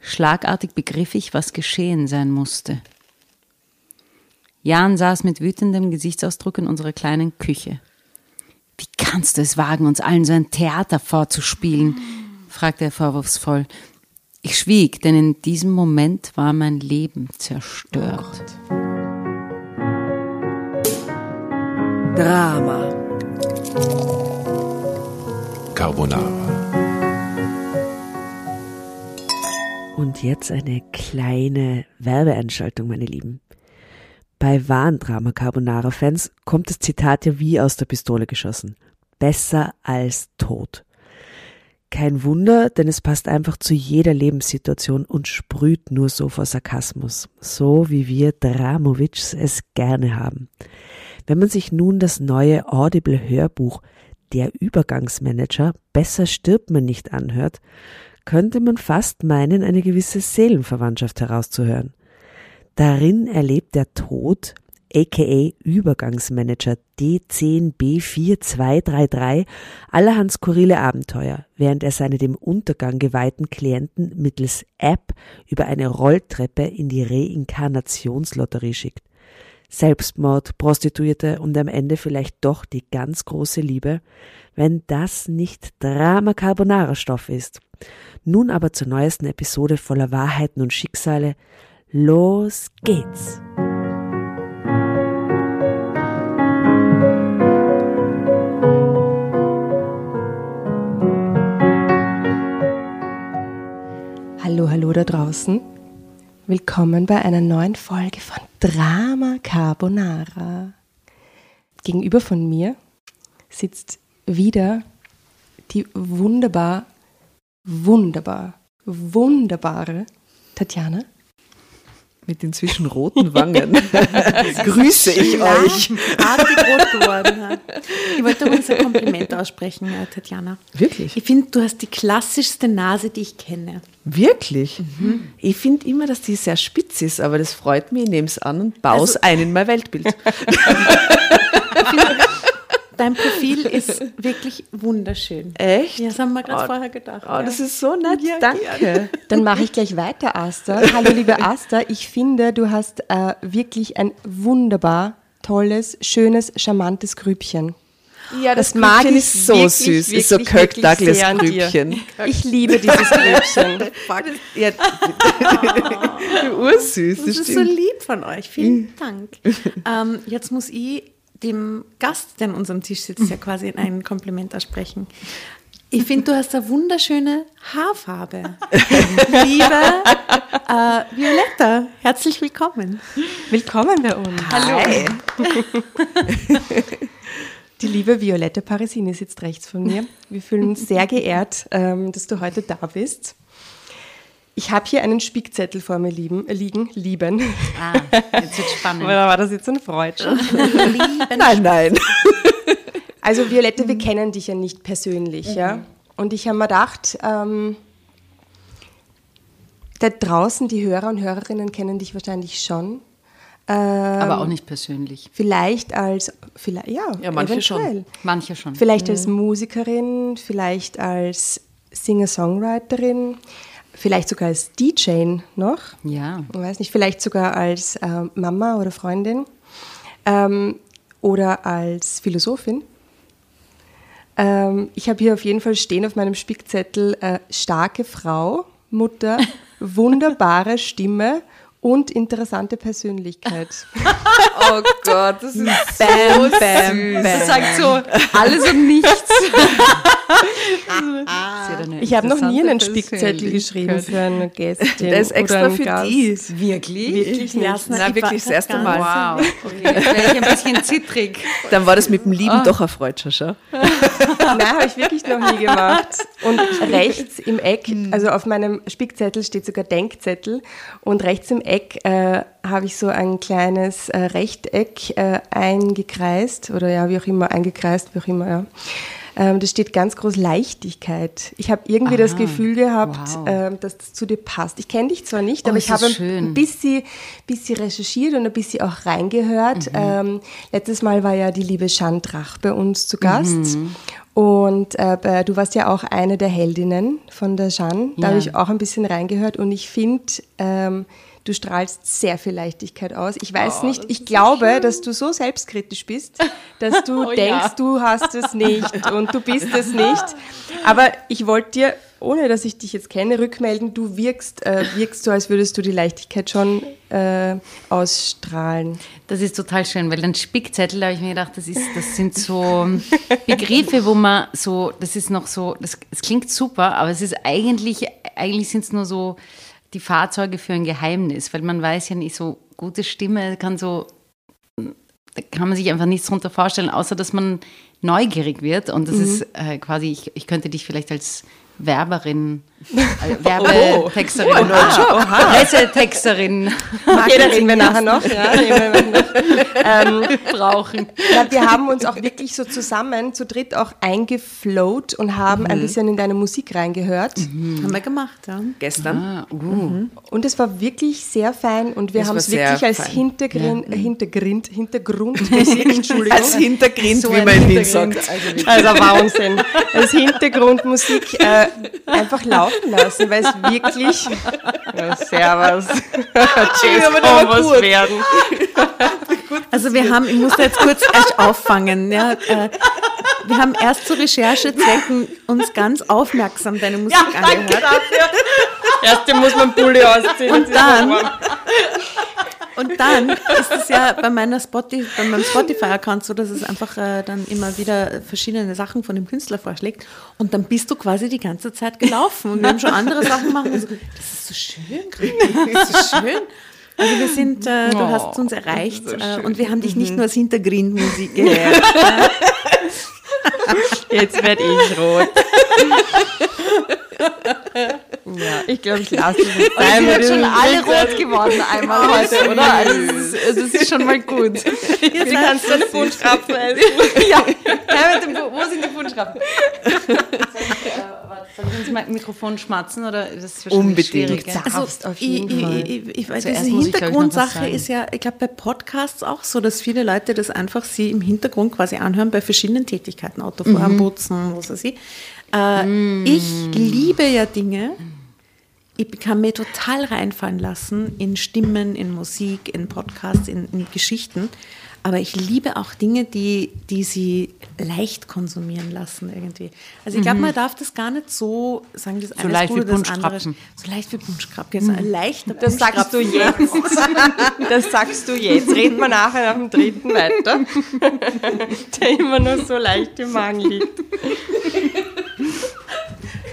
Schlagartig begriff ich, was geschehen sein musste. Jan saß mit wütendem Gesichtsausdruck in unserer kleinen Küche. Wie kannst du es wagen, uns allen so ein Theater vorzuspielen? fragte er vorwurfsvoll. Ich schwieg, denn in diesem Moment war mein Leben zerstört. Oh Drama. Carbonara. Und jetzt eine kleine Werbeeinschaltung, meine Lieben. Bei wahren Drama Carbonara Fans kommt das Zitat ja wie aus der Pistole geschossen. Besser als tot. Kein Wunder, denn es passt einfach zu jeder Lebenssituation und sprüht nur so vor Sarkasmus, so wie wir Dramovics es gerne haben. Wenn man sich nun das neue Audible Hörbuch Der Übergangsmanager Besser stirbt man nicht anhört, könnte man fast meinen, eine gewisse Seelenverwandtschaft herauszuhören. Darin erlebt der Tod, aka Übergangsmanager D10B4233, allerhand skurrile Abenteuer, während er seine dem Untergang geweihten Klienten mittels App über eine Rolltreppe in die Reinkarnationslotterie schickt. Selbstmord, Prostituierte und am Ende vielleicht doch die ganz große Liebe, wenn das nicht Drama Carbonara Stoff ist. Nun aber zur neuesten Episode voller Wahrheiten und Schicksale. Los geht's! Hallo, hallo da draußen. Willkommen bei einer neuen Folge von Drama Carbonara. Gegenüber von mir sitzt wieder die wunderbar wunderbar, wunderbare Tatjana. Mit inzwischen roten Wangen grüße ich euch. Artig rot geworden. Ich wollte uns ein Kompliment aussprechen, äh, Tatjana. Wirklich? Ich finde, du hast die klassischste Nase, die ich kenne. Wirklich? Mhm. Ich finde immer, dass die sehr spitz ist, aber das freut mich. Ich nehme es an und baue es also, ein in mein Weltbild. dein Profil ist wirklich wunderschön. Echt? Ja, das haben wir gerade oh, vorher gedacht. Oh, ja. das ist so nett, ja, danke. Dann mache ich gleich weiter, Asta. Hallo, liebe Asta. Ich finde, du hast äh, wirklich ein wunderbar tolles, schönes, charmantes Grübchen. Ja, das, das mag ich ist so wirklich, süß. Wirklich, ist so Kirk Douglas Grübchen. Ich liebe dieses Grübchen. ja, Ursüß. Das, das ist so lieb von euch. Vielen Dank. Ähm, jetzt muss ich dem Gast, der an unserem Tisch sitzt, ja quasi ein Kompliment aussprechen. Ich finde, du hast eine wunderschöne Haarfarbe. Liebe äh, Violetta, herzlich willkommen. Willkommen bei uns. Hallo. Die liebe Violette Parisini sitzt rechts von mir. Wir fühlen uns sehr geehrt, ähm, dass du heute da bist. Ich habe hier einen Spickzettel vor mir lieben, liegen, lieben. Ah, jetzt wird spannend. Oder war das jetzt ein Freud? nein, nein. Also Violette, wir kennen dich ja nicht persönlich, mhm. ja. Und ich habe mir gedacht, ähm, da draußen die Hörer und Hörerinnen kennen dich wahrscheinlich schon. Ähm, Aber auch nicht persönlich. Vielleicht als, vielleicht, ja, ja manche eventuell. schon. Manche schon. Vielleicht mhm. als Musikerin, vielleicht als Singer-Songwriterin vielleicht sogar als DJ noch. Ja. Ich weiß nicht, vielleicht sogar als äh, Mama oder Freundin. ähm, oder als Philosophin. Ähm, ich habe hier auf jeden Fall stehen auf meinem Spickzettel äh, starke Frau, Mutter, wunderbare Stimme und interessante Persönlichkeit. oh Gott, das ist bam, so bam, süß. Das sagt so alles und nichts. ich habe noch nie einen Spickzettel geschrieben für eine Gästin. Der ist extra für Gast. die. Wirklich? Wirklich nicht. Nein, wirklich das erste Mal. Wow. Okay. Jetzt wäre ich ein bisschen zittrig. Dann war das mit dem Lieben doch erfreut, Schascha. Nein, habe ich wirklich noch nie gemacht. Und rechts im Eck, also auf meinem Spickzettel steht sogar Denkzettel und rechts im Eck äh, habe ich so ein kleines äh, Rechteck äh, eingekreist oder ja, wie auch immer, eingekreist, wie auch immer, ja. Ähm, das steht ganz groß Leichtigkeit. Ich habe irgendwie das Aha, Gefühl gehabt, wow. ähm, dass das zu dir passt. Ich kenne dich zwar nicht, Oh, aber ich habe ein bisschen, bisschen recherchiert und ein bisschen auch reingehört. Mhm. Ähm, letztes Mal war ja die liebe Jeanne Drach bei uns zu Gast. Mhm. Und äh, du warst ja auch eine der Heldinnen von der Jeanne. Da Ja. habe ich auch ein bisschen reingehört und ich finde, ähm, du strahlst sehr viel Leichtigkeit aus. Ich Oh, weiß nicht, ich glaube, dass du so selbstkritisch bist, dass du Oh, denkst, ja. du hast es nicht und du bist es nicht. Aber ich wollte dir, ohne dass ich dich jetzt kenne, rückmelden, du wirkst, äh, wirkst so, als würdest du die Leichtigkeit schon äh, ausstrahlen. Das ist total schön, weil dann Spickzettel, da habe ich mir gedacht, das, ist, das sind so Begriffe, wo man so, das ist noch so, das, es klingt super, aber es ist eigentlich, eigentlich sind es nur so die Fahrzeuge für ein Geheimnis, weil man weiß ja nicht so, gute Stimme kann so, da kann man sich einfach nichts drunter vorstellen, außer dass man neugierig wird. Und das ist äh, quasi, ich, ich könnte dich vielleicht als Werberin, Werbetexterin, oh, Pressetexterin Okay, da reden wir nachher noch. Ja, wir noch. Ähm, brauchen. Ja, wir haben uns auch wirklich so zusammen, zu dritt auch eingeflowt und haben Mhm. ein bisschen in deine Musik reingehört. Haben wir gemacht, ja. Gestern. Ah, uh. Und es war wirklich sehr fein und wir haben es wirklich als. Hintergrund, Hintergrund, Hintergrundmusik, Entschuldigung. Als Hintergrund, So wie man in Wien sagt. also. Also Wahnsinn. Als Hintergrundmusik äh, einfach laufen lassen, weil es wirklich. Ja, servus. Tschüss, aber der komm, war was gut. werden. Also wir haben, ich muss da jetzt kurz erst auffangen. Ja, äh, wir haben erst zu Recherchezwecken uns ganz aufmerksam deine Musik angehört. Erst muss man Pulli ausziehen. Und dann, und dann ist es ja bei, meiner Spotify, bei meinem Spotify-Account so, dass es einfach äh, dann immer wieder verschiedene Sachen von dem Künstler vorschlägt. Und dann bist du quasi die ganze Zeit gelaufen. Und wir haben schon andere Sachen gemacht. Und so, das ist so schön, Grüni, das ist so schön. Also wir sind, äh, du Oh, hast uns erreicht äh, und wir haben dich nicht nur als Hintergrundmusik gehört. Jetzt werde ich rot. ja, ich glaube, ich lasse es jetzt sein. sind schon alle rot geworden einmal heute, oder? Also es ist, es ist schon mal gut. Jetzt kannst du eine Buntskrapfen essen. ja, ja mit dem, wo sind die Wunschrappen? Soll ich ins Mikrofon schmatzen oder ist das wahrscheinlich Unbedingt. schwierig? gell? Also auf ich, jeden ich, Fall. ich, ich, diese ich, ich, was Hintergrundsache ist ja, ich glaube, bei Podcasts auch so, dass viele Leute das einfach sie im Hintergrund quasi anhören bei verschiedenen Tätigkeiten, Autofahren, Mhm. Putzen, was weiß ich. Äh, Ich liebe ja Dinge, ich kann mir total reinfallen lassen in Stimmen, in Musik, in Podcasts, in, in Geschichten. Aber ich liebe auch Dinge, die, die sie leicht konsumieren lassen irgendwie. Also ich glaube, man darf das gar nicht so sagen, das eine ist leicht gut wie oder das andere. So leicht wie Bunschkrapfen. So ein leichter Das sagst du jetzt. Das sagst du jetzt. Reden wir nachher nach dem dritten weiter. Der immer nur so leicht im Magen liegt.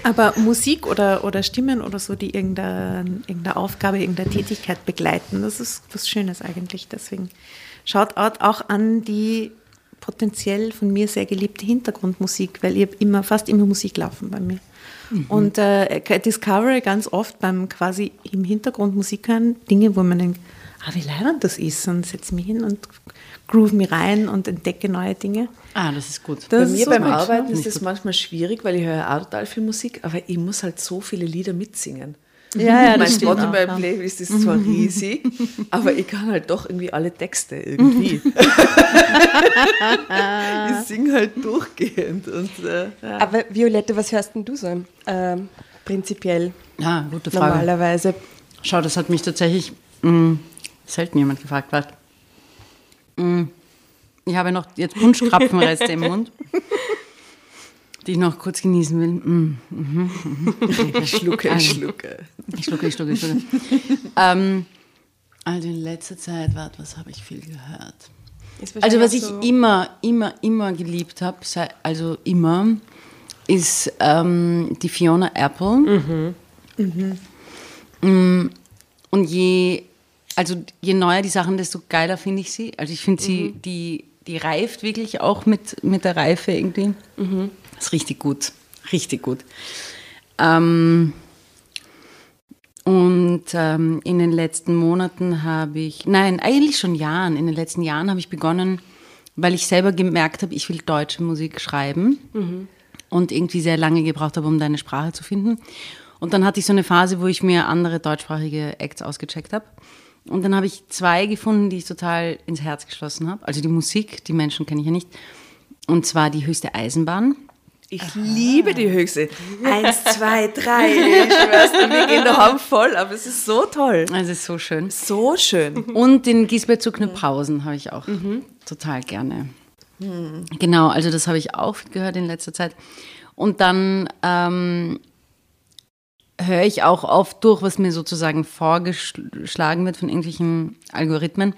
Aber Musik oder, oder Stimmen oder so, die irgendeine, irgendeine Aufgabe, irgendeine Tätigkeit begleiten, das ist was Schönes eigentlich. Deswegen Shoutout auch an die potenziell von mir sehr geliebte Hintergrundmusik, weil ich immer, fast immer Musik laufen bei mir. Und äh, ich discover ganz oft beim quasi im Hintergrund Musik hören Dinge, wo man denkt, ah, wie leibend das ist und setze mich hin und groove mich rein und entdecke neue Dinge. Ah, das ist gut. Das Bei mir so beim gut. Arbeiten ist es manchmal schwierig, weil ich höre auch total viel Musik, aber ich muss halt so viele Lieder mitsingen. Ja, ja, mein das ja. Spotify-Playlist ist zwar riesig, aber ich kann halt doch irgendwie alle Texte irgendwie. ich singe halt durchgehend. Und, äh, ja. Aber Violette, was hörst denn du so ähm, prinzipiell Ja, gute Frage. normalerweise? Schau, das hat mich tatsächlich mh, selten jemand gefragt. Warte. Mh, Ich habe noch jetzt Punschkrapfenreste im Mund, die ich noch kurz genießen will. Mm, mhm, mhm. Ich schlucke, ich schlucke. Ich schlucke, ich schlucke, ich schlucke. ähm, also in letzter Zeit, warte, was habe ich viel gehört? Also was ich so immer, immer, immer geliebt habe, also immer, ist ähm, die Fiona Apple. Mhm. Mhm. Mm, und je, also je neuer die Sachen, desto geiler finde ich sie. Also ich finde sie, mhm. die, die reift wirklich auch mit, mit der Reife irgendwie. Mhm. Das ist richtig gut. Richtig gut. Ähm, und ähm, in den letzten Monaten habe ich, nein, eigentlich schon Jahren, in den letzten Jahren habe ich begonnen, weil ich selber gemerkt habe, ich will deutsche Musik schreiben mhm. und irgendwie sehr lange gebraucht habe, um deine Sprache zu finden. Und dann hatte ich so eine Phase, wo ich mir andere deutschsprachige Acts ausgecheckt habe. Und dann habe ich zwei gefunden, die ich total ins Herz geschlossen habe. Also die Musik, die Menschen kenne ich ja nicht. Und zwar die höchste Eisenbahn. Ich Aha. liebe die höchste. Eins, zwei, drei. Ich schwör's dir, wir gehen daheim voll, aber es ist so toll. Es ist so schön. So schön. Und den Gisbert zu Pausen habe ich auch mhm. total gerne. Mhm. Genau, also das habe ich auch gehört in letzter Zeit. Und dann ähm, höre ich auch oft durch, was mir sozusagen vorgeschlagen wird von irgendwelchen Algorithmen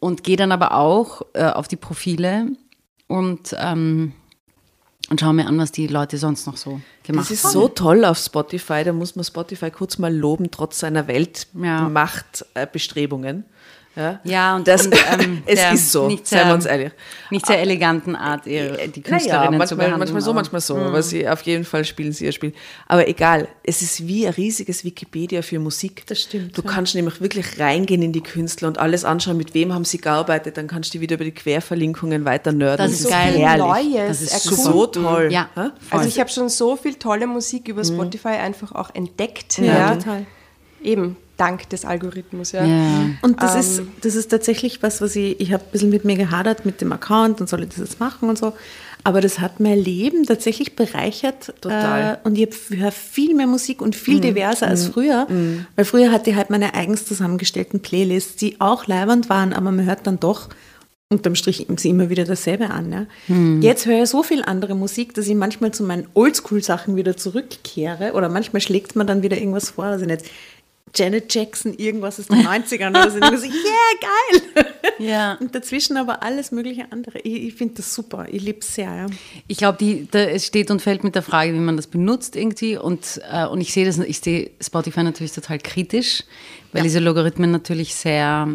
und gehe dann aber auch äh, auf die Profile und, ähm, und schaue mir an, was die Leute sonst noch so gemacht haben. Das ist haben. so toll auf Spotify, da muss man Spotify kurz mal loben, trotz seiner Weltmachtbestrebungen. Ja. Ja, ja und, das, und ähm, es ist so, nicht sehr, seien wir uns ehrlich. Nicht sehr eleganten Art, ihre, die Künstlerinnen naja, manchmal, zu behandeln. Manchmal so, manchmal so, aber sie, auf jeden Fall spielen sie ihr Spiel. Aber egal, es ist wie ein riesiges Wikipedia für Musik. Das stimmt. Du ja. kannst nämlich wirklich reingehen in die Künstler und alles anschauen, mit wem haben sie gearbeitet, dann kannst du wieder über die Querverlinkungen weiter nörden. Das, das ist so geil. Herrlich. Neues. Das ist so toll. Ja, also ich habe schon so viel tolle Musik über mhm. Spotify mhm. einfach auch entdeckt. Ja, ja. total. Eben, dank des Algorithmus. Ja. ja. Und das, ähm, ist, das ist tatsächlich was, was ich, ich habe ein bisschen mit mir gehadert mit dem Account und soll ich das jetzt machen und so. Aber das hat mein Leben tatsächlich bereichert. Total. Äh, und ich höre viel mehr Musik und viel mm. diverser mm. als früher. Mm. Weil früher hatte ich halt meine eigens zusammengestellten Playlists, die auch leibend waren, aber man hört dann doch unterm Strich sie immer wieder dasselbe an. Ja. Hm. Jetzt höre ich so viel andere Musik, dass ich manchmal zu meinen Oldschool-Sachen wieder zurückkehre oder manchmal schlägt man dann wieder irgendwas vor. Also nicht Janet Jackson, irgendwas aus den 90ern oder so. Und so, yeah, geil. Ja. Und dazwischen aber alles mögliche andere. Ich, ich finde das super. Ich liebe es sehr. Ja. Ich glaube, es steht und fällt mit der Frage, wie man das benutzt irgendwie. Und, äh, und ich sehe das, ich sehe Spotify natürlich total kritisch, weil ja. diese Logarithmen natürlich sehr,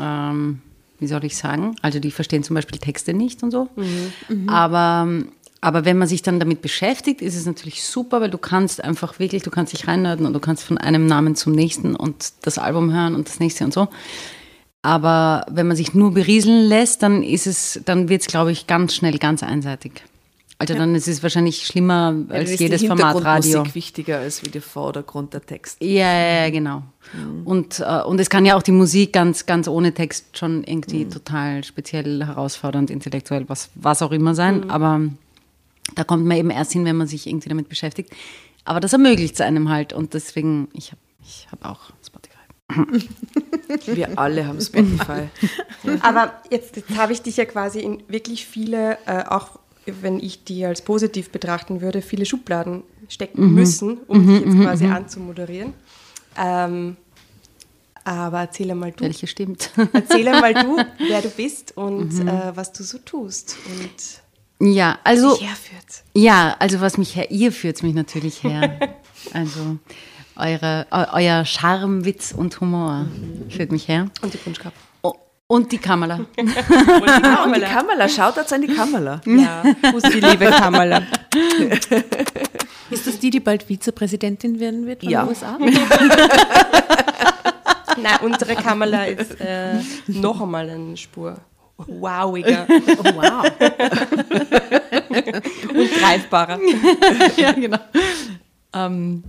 ähm, wie soll ich sagen, also die verstehen zum Beispiel Texte nicht und so. Mhm. Mhm. Aber aber wenn man sich dann damit beschäftigt, ist es natürlich super, weil du kannst einfach wirklich, du kannst dich reinnörden und du kannst von einem Namen zum nächsten und das Album hören und das nächste und so. Aber wenn man sich nur berieseln lässt, dann ist es, dann wird es, glaube ich, ganz schnell ganz einseitig. Also ja. dann ist es wahrscheinlich schlimmer ja, als jedes Format Radio. Musik wichtiger als wie der Vordergrund der Text. Ja, ja, genau. Mhm. Und, äh, und es kann ja auch die Musik ganz, ganz ohne Text schon irgendwie mhm. total speziell herausfordernd, intellektuell, was, was auch immer sein. Mhm. Aber da kommt man eben erst hin, wenn man sich irgendwie damit beschäftigt. Aber das ermöglicht es einem halt und deswegen, ich habe ich hab auch Spotify. Wir alle haben Spotify. Aber jetzt, jetzt habe ich dich ja quasi in wirklich viele, äh, auch wenn ich die als positiv betrachten würde, viele Schubladen stecken mhm. müssen, um mhm, dich jetzt mhm, quasi mhm. anzumoderieren. Ähm, aber erzähle mal du. Welche stimmt. Erzähle mal du, wer du bist und mhm. äh, was du so tust. Und ja, also. Ja, also was mich her, ihr führt mich natürlich her. also eure, euer Charme, Witz und Humor mhm. führt mich her. Und die Punschkapf. Oh, und die Kamala. und die Kamala. und die Kamala. Jetzt an die Kamala. Ja, Fuß die liebe Kamala. Ist das die, die bald Vizepräsidentin werden wird von ja. den USA? Nein, unsere Kamala ist äh, noch einmal eine Spur wowiger. Wow. und greifbarer. ja, genau. Ähm,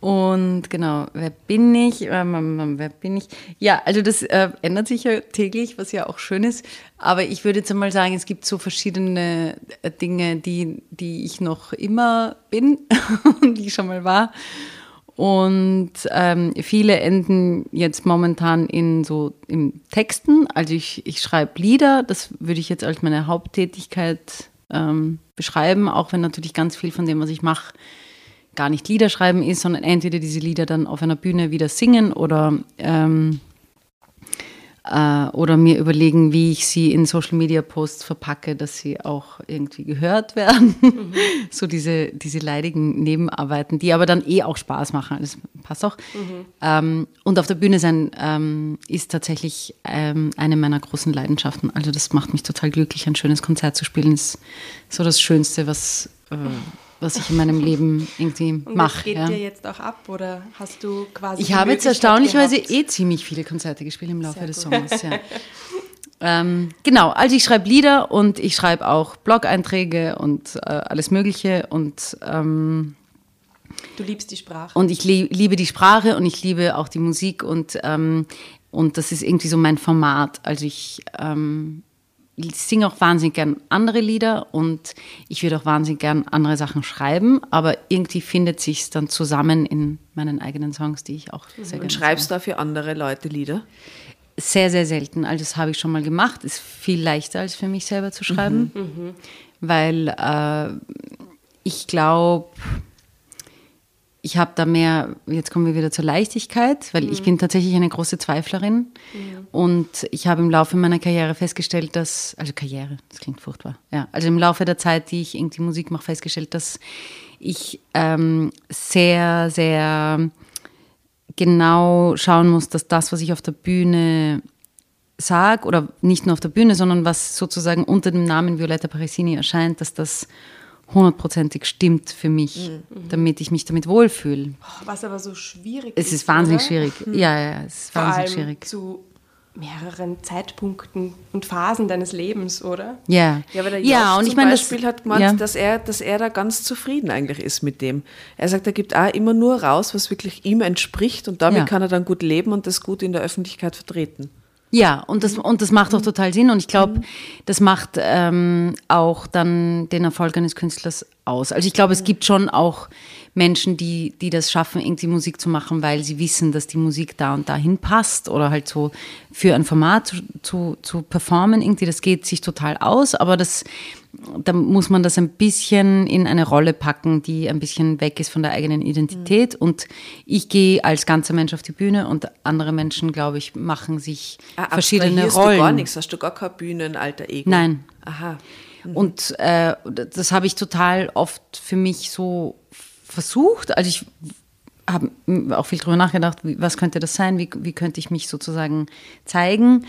und genau, wer bin ich? Ähm, ähm, wer bin ich? Ja, also das äh, ändert sich ja täglich, was ja auch schön ist. Aber ich würde jetzt einmal sagen, es gibt so verschiedene äh, Dinge, die, die ich noch immer bin und die ich schon mal war. Und ähm, viele enden jetzt momentan in so im Texten. Also ich, ich schreibe Lieder, das würde ich jetzt als meine Haupttätigkeit ähm, beschreiben, auch wenn natürlich ganz viel von dem, was ich mache, gar nicht Lieder schreiben ist, sondern entweder diese Lieder dann auf einer Bühne wieder singen oder ähm, äh, oder mir überlegen, wie ich sie in Social Media Posts verpacke, dass sie auch irgendwie gehört werden. Mhm. so diese, diese leidigen Nebenarbeiten, die aber dann eh auch Spaß machen. Das passt auch. Mhm. Ähm, und auf der Bühne sein ähm, ist tatsächlich ähm, eine meiner großen Leidenschaften. Also das macht mich total glücklich, ein schönes Konzert zu spielen. Ist so das Schönste, was äh, was ich in meinem Leben irgendwie mache. Geht ja. dir jetzt auch ab oder hast du quasi. Ich habe jetzt erstaunlichweise gehabt? eh ziemlich viele Konzerte gespielt im Laufe Sehr des gut. Sommers. Ja. ähm, genau, also ich schreibe Lieder und ich schreibe auch Blog-Einträge und äh, alles Mögliche und ähm, Du liebst die Sprache. Und ich liebe die Sprache und ich liebe auch die Musik und, ähm, und das ist irgendwie so mein Format. Also ich ähm, ich singe auch wahnsinnig gern andere Lieder und ich würde auch wahnsinnig gern andere Sachen schreiben, aber irgendwie findet sich dann zusammen in meinen eigenen Songs, die ich auch sehr gerne Und schreibst du da für andere Leute Lieder? Sehr, sehr selten. Also das habe ich schon mal gemacht. Ist viel leichter als für mich selber zu schreiben, mhm. mhm. weil äh, ich glaube, ich habe da mehr, jetzt kommen wir wieder zur Leichtigkeit, weil mhm. ich bin tatsächlich eine große Zweiflerin mhm. und ich habe im Laufe meiner Karriere festgestellt, dass, also Karriere, das klingt furchtbar, ja, also im Laufe der Zeit, die ich irgendwie Musik mache, festgestellt, dass ich ähm, sehr, sehr genau schauen muss, dass das, was ich auf der Bühne sage, oder nicht nur auf der Bühne, sondern was sozusagen unter dem Namen Violetta Parisini erscheint, dass das hundertprozentig stimmt für mich, mhm. damit ich mich damit wohlfühle. Was aber so schwierig ist. Es ist wahnsinnig oder? schwierig. Mhm. Ja, ja, es ist Vor wahnsinnig schwierig. Zu mehreren Zeitpunkten und Phasen deines Lebens, oder? Ja. Ja, der ja, und ich meine, das Beispiel hat gemeint, ja. dass er, dass er da ganz zufrieden eigentlich ist mit dem. Er sagt, er gibt auch immer nur raus, was wirklich ihm entspricht und damit ja. kann er dann gut leben und das gut in der Öffentlichkeit vertreten. Ja, und das, und das macht auch total Sinn. Und ich glaube, das macht ähm, auch dann den Erfolg eines Künstlers aus. Also ich glaube, es gibt schon auch Menschen, die, die das schaffen, irgendwie Musik zu machen, weil sie wissen, dass die Musik da und dahin passt oder halt so für ein Format zu, zu, zu performen. Irgendwie, das geht sich total aus, aber das, da muss man das ein bisschen in eine Rolle packen, die ein bisschen weg ist von der eigenen Identität. Mhm. Und ich gehe als ganzer Mensch auf die Bühne und andere Menschen, glaube ich, machen sich ah, verschiedene Rollen. du gar nichts? Hast du gar kein Bühnenalter Ego? Nein. Aha. Mhm. Und äh, das habe ich total oft für mich so versucht. Also ich habe auch viel darüber nachgedacht, wie, was könnte das sein, wie, wie könnte ich mich sozusagen zeigen.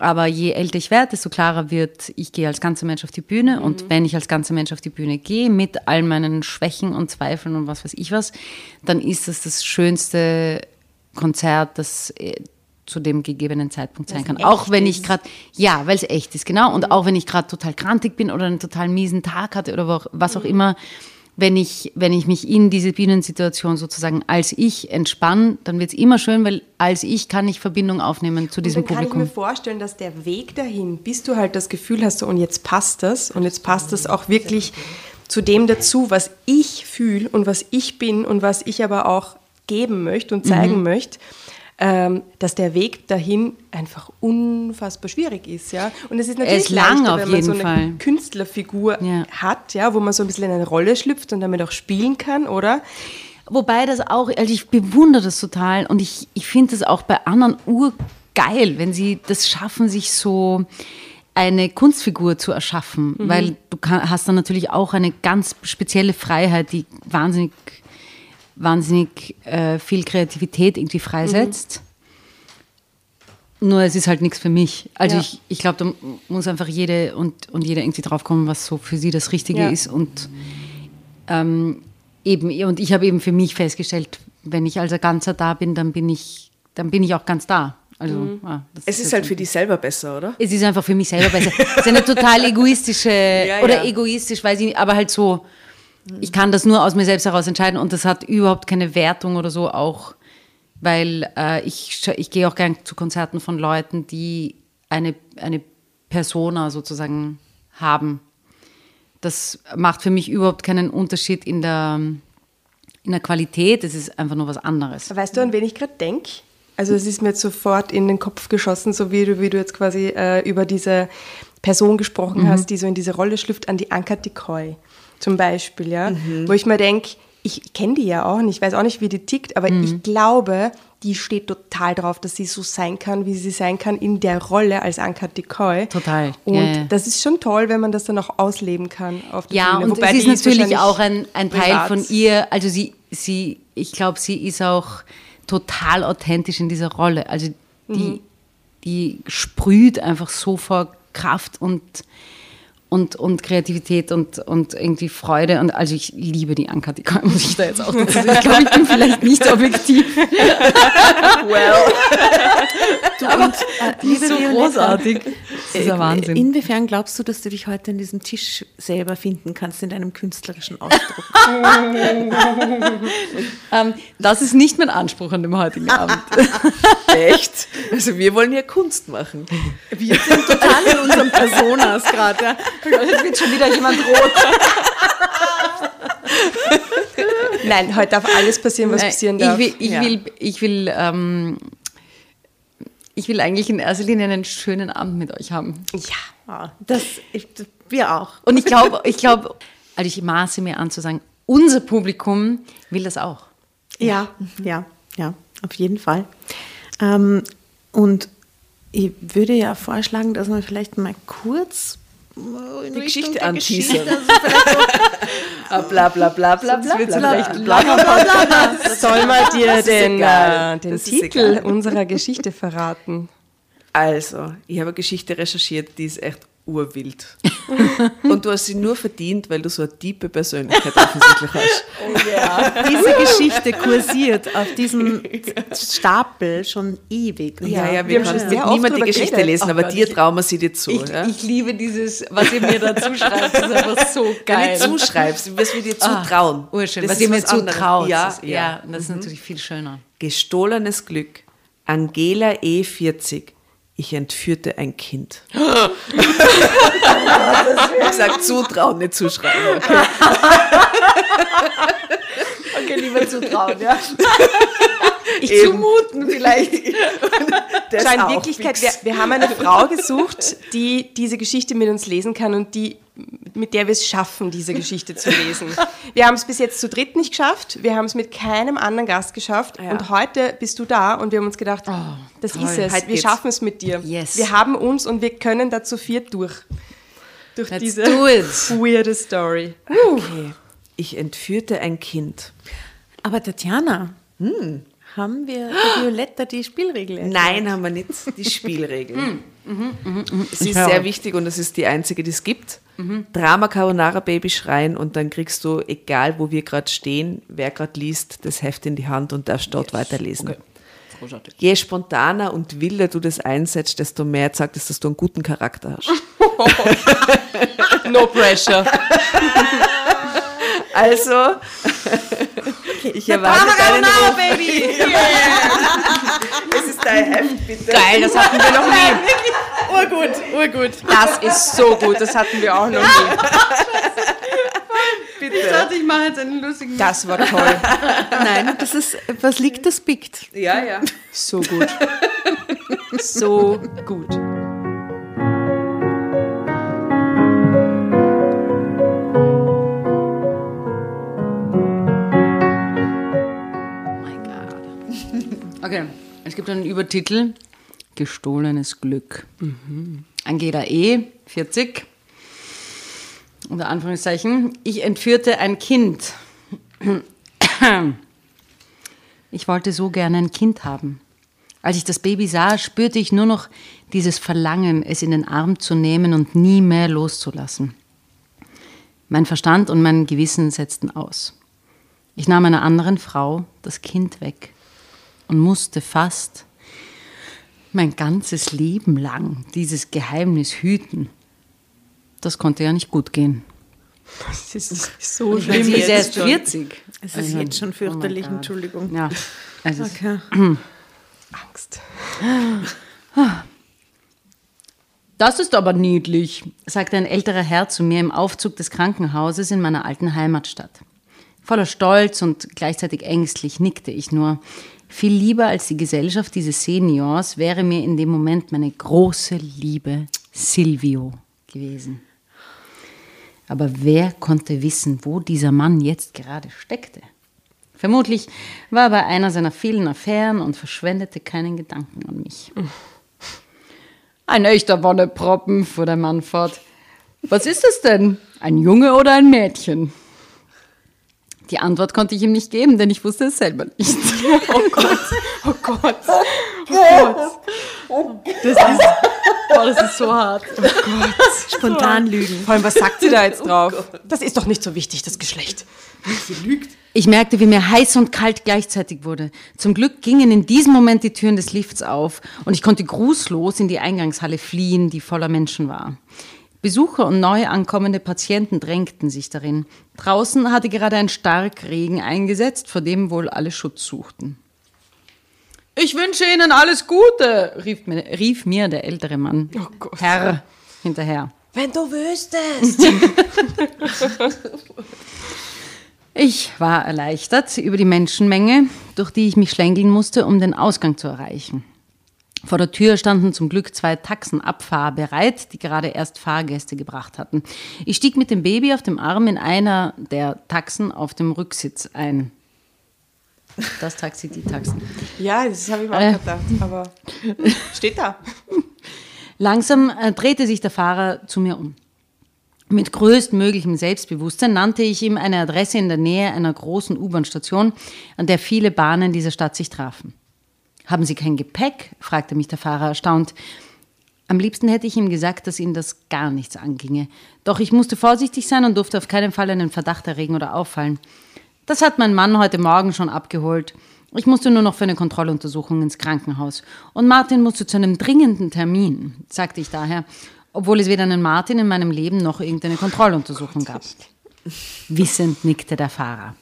Aber je älter ich werde, desto klarer wird, ich gehe als ganzer Mensch auf die Bühne. Mhm. Und wenn ich als ganzer Mensch auf die Bühne gehe, mit all meinen Schwächen und Zweifeln und was weiß ich was, dann ist es das schönste Konzert, das äh, zu dem gegebenen Zeitpunkt sein kann. Auch wenn ich gerade, ja, weil es echt ist, genau. Und mhm. auch wenn ich gerade total krantig bin oder einen total miesen Tag hatte oder was auch mhm. immer, wenn ich, wenn ich mich in diese Bühnensituation sozusagen als ich entspanne, dann wird es immer schön, weil als ich kann ich Verbindung aufnehmen zu diesem und dann Publikum. kann ich mir vorstellen, dass der Weg dahin, bis du halt das Gefühl hast, so, und jetzt passt das und jetzt passt das auch wirklich zu dem dazu, was ich fühle und was ich bin und was ich aber auch geben möchte und zeigen mhm. möchte, dass der Weg dahin einfach unfassbar schwierig ist, ja. Und es ist natürlich ist lang leichter, wenn man so eine Fall. Künstlerfigur ja. hat, ja, wo man so ein bisschen in eine Rolle schlüpft und damit auch spielen kann, oder? Wobei das auch, also ich bewundere das total und ich, ich finde das auch bei anderen urgeil, wenn sie das schaffen, sich so eine Kunstfigur zu erschaffen, mhm. weil du kann, hast dann natürlich auch eine ganz spezielle Freiheit, die wahnsinnig wahnsinnig äh, viel Kreativität irgendwie freisetzt. Mhm. Nur es ist halt nichts für mich. Also ja. ich, ich glaube, da muss einfach jede und, und jeder irgendwie draufkommen, was so für sie das Richtige ja. ist. Und ähm, eben, und ich habe eben für mich festgestellt, wenn ich als Ganzer da bin, dann bin ich, dann bin ich auch ganz da. Also, mhm. ah, es ist, ist halt für dich selber besser, oder? Es ist einfach für mich selber besser. es ist eine total egoistische, ja, oder egoistisch, weiß ich nicht, aber halt so, ich kann das nur aus mir selbst heraus entscheiden und das hat überhaupt keine Wertung oder so auch, weil äh, ich, ich gehe auch gern zu Konzerten von Leuten, die eine, eine Persona sozusagen haben. Das macht für mich überhaupt keinen Unterschied in der in der Qualität ist es einfach nur was anderes. Weißt du, an wen ich gerade denke? Also es ist mir jetzt sofort in den Kopf geschossen, so wie du, wie du jetzt quasi äh, über diese Person gesprochen hast, die so in diese Rolle schlüpft, an die Anka Decoy zum Beispiel, ja. Wo ich mir denke, ich kenne die ja auch nicht, ich weiß auch nicht, wie die tickt, aber ich glaube, die steht total drauf, dass sie so sein kann, wie sie sein kann in der Rolle als Anka Decoy. Total, Und ja, ja. das ist schon toll, wenn man das dann auch ausleben kann auf der Ja, Bühne. und Wobei es ist natürlich auch ein, ein Teil privat. von ihr, also sie, sie ich glaube, sie ist auch total authentisch in dieser Rolle. Also die, Mhm. die sprüht einfach so vor Kraft und, und, und Kreativität und, und irgendwie Freude. Und also ich liebe die Anka, die kann muss ich da jetzt auch dazu sagen. Ich glaube, ich bin vielleicht nicht objektiv. Du und äh, liebe so Violetta, großartig. Das ist ja Wahnsinn. Inwiefern glaubst du, dass du dich heute an diesem Tisch selber finden kannst in deinem künstlerischen Ausdruck? Ähm, das ist nicht mein Anspruch an dem heutigen Abend. Echt? Also wir wollen ja Kunst machen. Wir sind total in unseren Personas gerade. Ja. Jetzt wird schon wieder jemand rot. Nein, heute darf alles passieren, was passieren ich darf. will, ich Ja. will, ich will, ähm, ich will eigentlich in erster Linie einen schönen Abend mit euch haben. ja. Das, ich, wir auch. Und ich glaube, ich glaube, also ich maße mir an zu sagen, unser Publikum will das auch. Ja, ja, ja, auf jeden Fall. Ähm, und ich würde ja vorschlagen, dass wir vielleicht mal kurz Die Richtung Geschichte anteasern. Also so, Bla bla bla bla bla bla. Soll man dir den, äh, den Titel unserer Geschichte verraten? Also, ich habe eine Geschichte recherchiert, die ist echt urwild. Und du hast sie nur verdient, weil du so eine tiefe Persönlichkeit offensichtlich hast. diese Geschichte kursiert auf diesem Stapel schon ewig. Ja, ja, wir wir haben können oft niemand die Geschichte geredet. lesen, Oh aber Gott, dir trauen wir sie dir zu. Ich, ja? ich liebe dieses, was ihr mir dazu schreibt, das ist einfach so geil. nicht zuschreibst, was wir dir Ah, zutrauen. Urschön, Das was ihr mir zutraut. Ja, das ist, ja. ja, das ist natürlich viel schöner. Gestohlenes Glück. Angela E40. Ich entführte ein Kind. ich gesagt, zutrauen, nicht zuschreiben. Okay. Okay, lieber zutrauen, ja. Ich Eben. Zumuten vielleicht. Das So in Wirklichkeit, wir, wir haben eine Frau gesucht, die diese Geschichte mit uns lesen kann und die, mit der wir es schaffen, diese Geschichte zu lesen. Wir haben es bis jetzt zu dritt nicht geschafft, wir haben es mit keinem anderen Gast geschafft und heute bist du da und wir haben uns gedacht, das ist es, Heute wir geht's. schaffen es mit dir. Yes. Wir haben uns und wir können da zu viert durch. Durch Let's diese do it. weirde Story. Okay. Ich entführte ein Kind. Aber Tatjana, haben wir Violetta die Spielregel erklärt? Nein, haben wir nicht. Die Spielregeln. Es ist Ich höre. sehr wichtig und es ist die einzige, die es gibt. Drama Carbonara Baby schreien und dann kriegst du, egal wo wir gerade stehen, wer gerade liest, das Heft in die Hand und darfst dort weiterlesen. Großartig. Je spontaner und wilder du das einsetzt, desto mehr zeigt es, dass du einen guten Charakter hast. No pressure. Also, ich erwarte deinen Ruf. Baby! Das ist dein Heft, bitte. Geil, das hatten wir noch nie. Urgut, urgut. Das ist so gut, das hatten wir auch noch nie. bitte. Ich mache jetzt einen lustigen. Das war toll. Nein, das ist, was liegt, das biegt. Ja, ja. So gut. So gut. Okay, es gibt einen Übertitel: Gestohlenes Glück. Angela E., 40. Unter Anführungszeichen. Ich entführte ein Kind. Ich wollte so gerne ein Kind haben. Als ich das Baby sah, spürte ich nur noch dieses Verlangen, es in den Arm zu nehmen und nie mehr loszulassen. Mein Verstand und mein Gewissen setzten aus. Ich nahm einer anderen Frau das Kind weg und musste fast mein ganzes Leben lang dieses Geheimnis hüten. Das konnte ja nicht gut gehen. Das ist so Ich schlimm. sie ist jetzt erst schon. 40. Es ist jetzt schon fürchterlich, Entschuldigung. Ja, also Okay. Angst. Das ist aber niedlich, sagte ein älterer Herr zu mir im Aufzug des Krankenhauses in meiner alten Heimatstadt. Voller Stolz und gleichzeitig ängstlich nickte ich nur. Viel lieber als die Gesellschaft dieses Seniors wäre mir in dem Moment meine große Liebe Silvio gewesen. Aber wer konnte wissen, wo dieser Mann jetzt gerade steckte? Vermutlich war er bei einer seiner vielen Affären und verschwendete keinen Gedanken an mich. Ein echter Wonneproppen, fuhr der Mann fort. Was ist es denn? Ein Junge oder ein Mädchen? Die Antwort konnte ich ihm nicht geben, denn ich wusste es selber nicht. Oh Gott, oh Gott, oh Gott. Das ist, oh, das ist so hart. Oh Gott. Spontan lügen. Vor allem, was sagt sie da jetzt drauf? Das ist doch nicht so wichtig, das Geschlecht. Ich merkte, wie mir heiß und kalt gleichzeitig wurde. Zum Glück gingen in diesem Moment die Türen des Lifts auf und ich konnte grußlos in die Eingangshalle fliehen, die voller Menschen war. Besucher und neu ankommende Patienten drängten sich darin. Draußen hatte gerade ein Starkregen eingesetzt, vor dem wohl alle Schutz suchten. Ich wünsche Ihnen alles Gute, rief mir, rief mir der ältere Mann. Oh Gott. Herr hinterher. Wenn du wüsstest. Ich war erleichtert über die Menschenmenge, durch die ich mich schlängeln musste, um den Ausgang zu erreichen. Vor der Tür standen zum Glück zwei Taxen abfahrbereit, die gerade erst Fahrgäste gebracht hatten. Ich stieg mit dem Baby auf dem Arm in einer der Taxen auf dem Rücksitz ein. Das Taxi, die Taxen. Ja, das habe ich mir auch Äh. gedacht, aber steht da. Langsam äh, drehte sich der Fahrer zu mir um. Mit größtmöglichem Selbstbewusstsein nannte ich ihm eine Adresse in der Nähe einer großen U-Bahn-Station, an der viele Bahnen dieser Stadt sich trafen. Haben Sie kein Gepäck? fragte mich der Fahrer erstaunt. Am liebsten hätte ich ihm gesagt, dass ihn das gar nichts anginge. Doch ich musste vorsichtig sein und durfte auf keinen Fall einen Verdacht erregen oder auffallen. Das hat mein Mann heute Morgen schon abgeholt. Ich musste nur noch für eine Kontrolluntersuchung ins Krankenhaus. Und Martin musste zu einem dringenden Termin, sagte ich daher, obwohl es weder einen Martin in meinem Leben noch irgendeine Kontrolluntersuchung gab. Wissend nickte der Fahrer.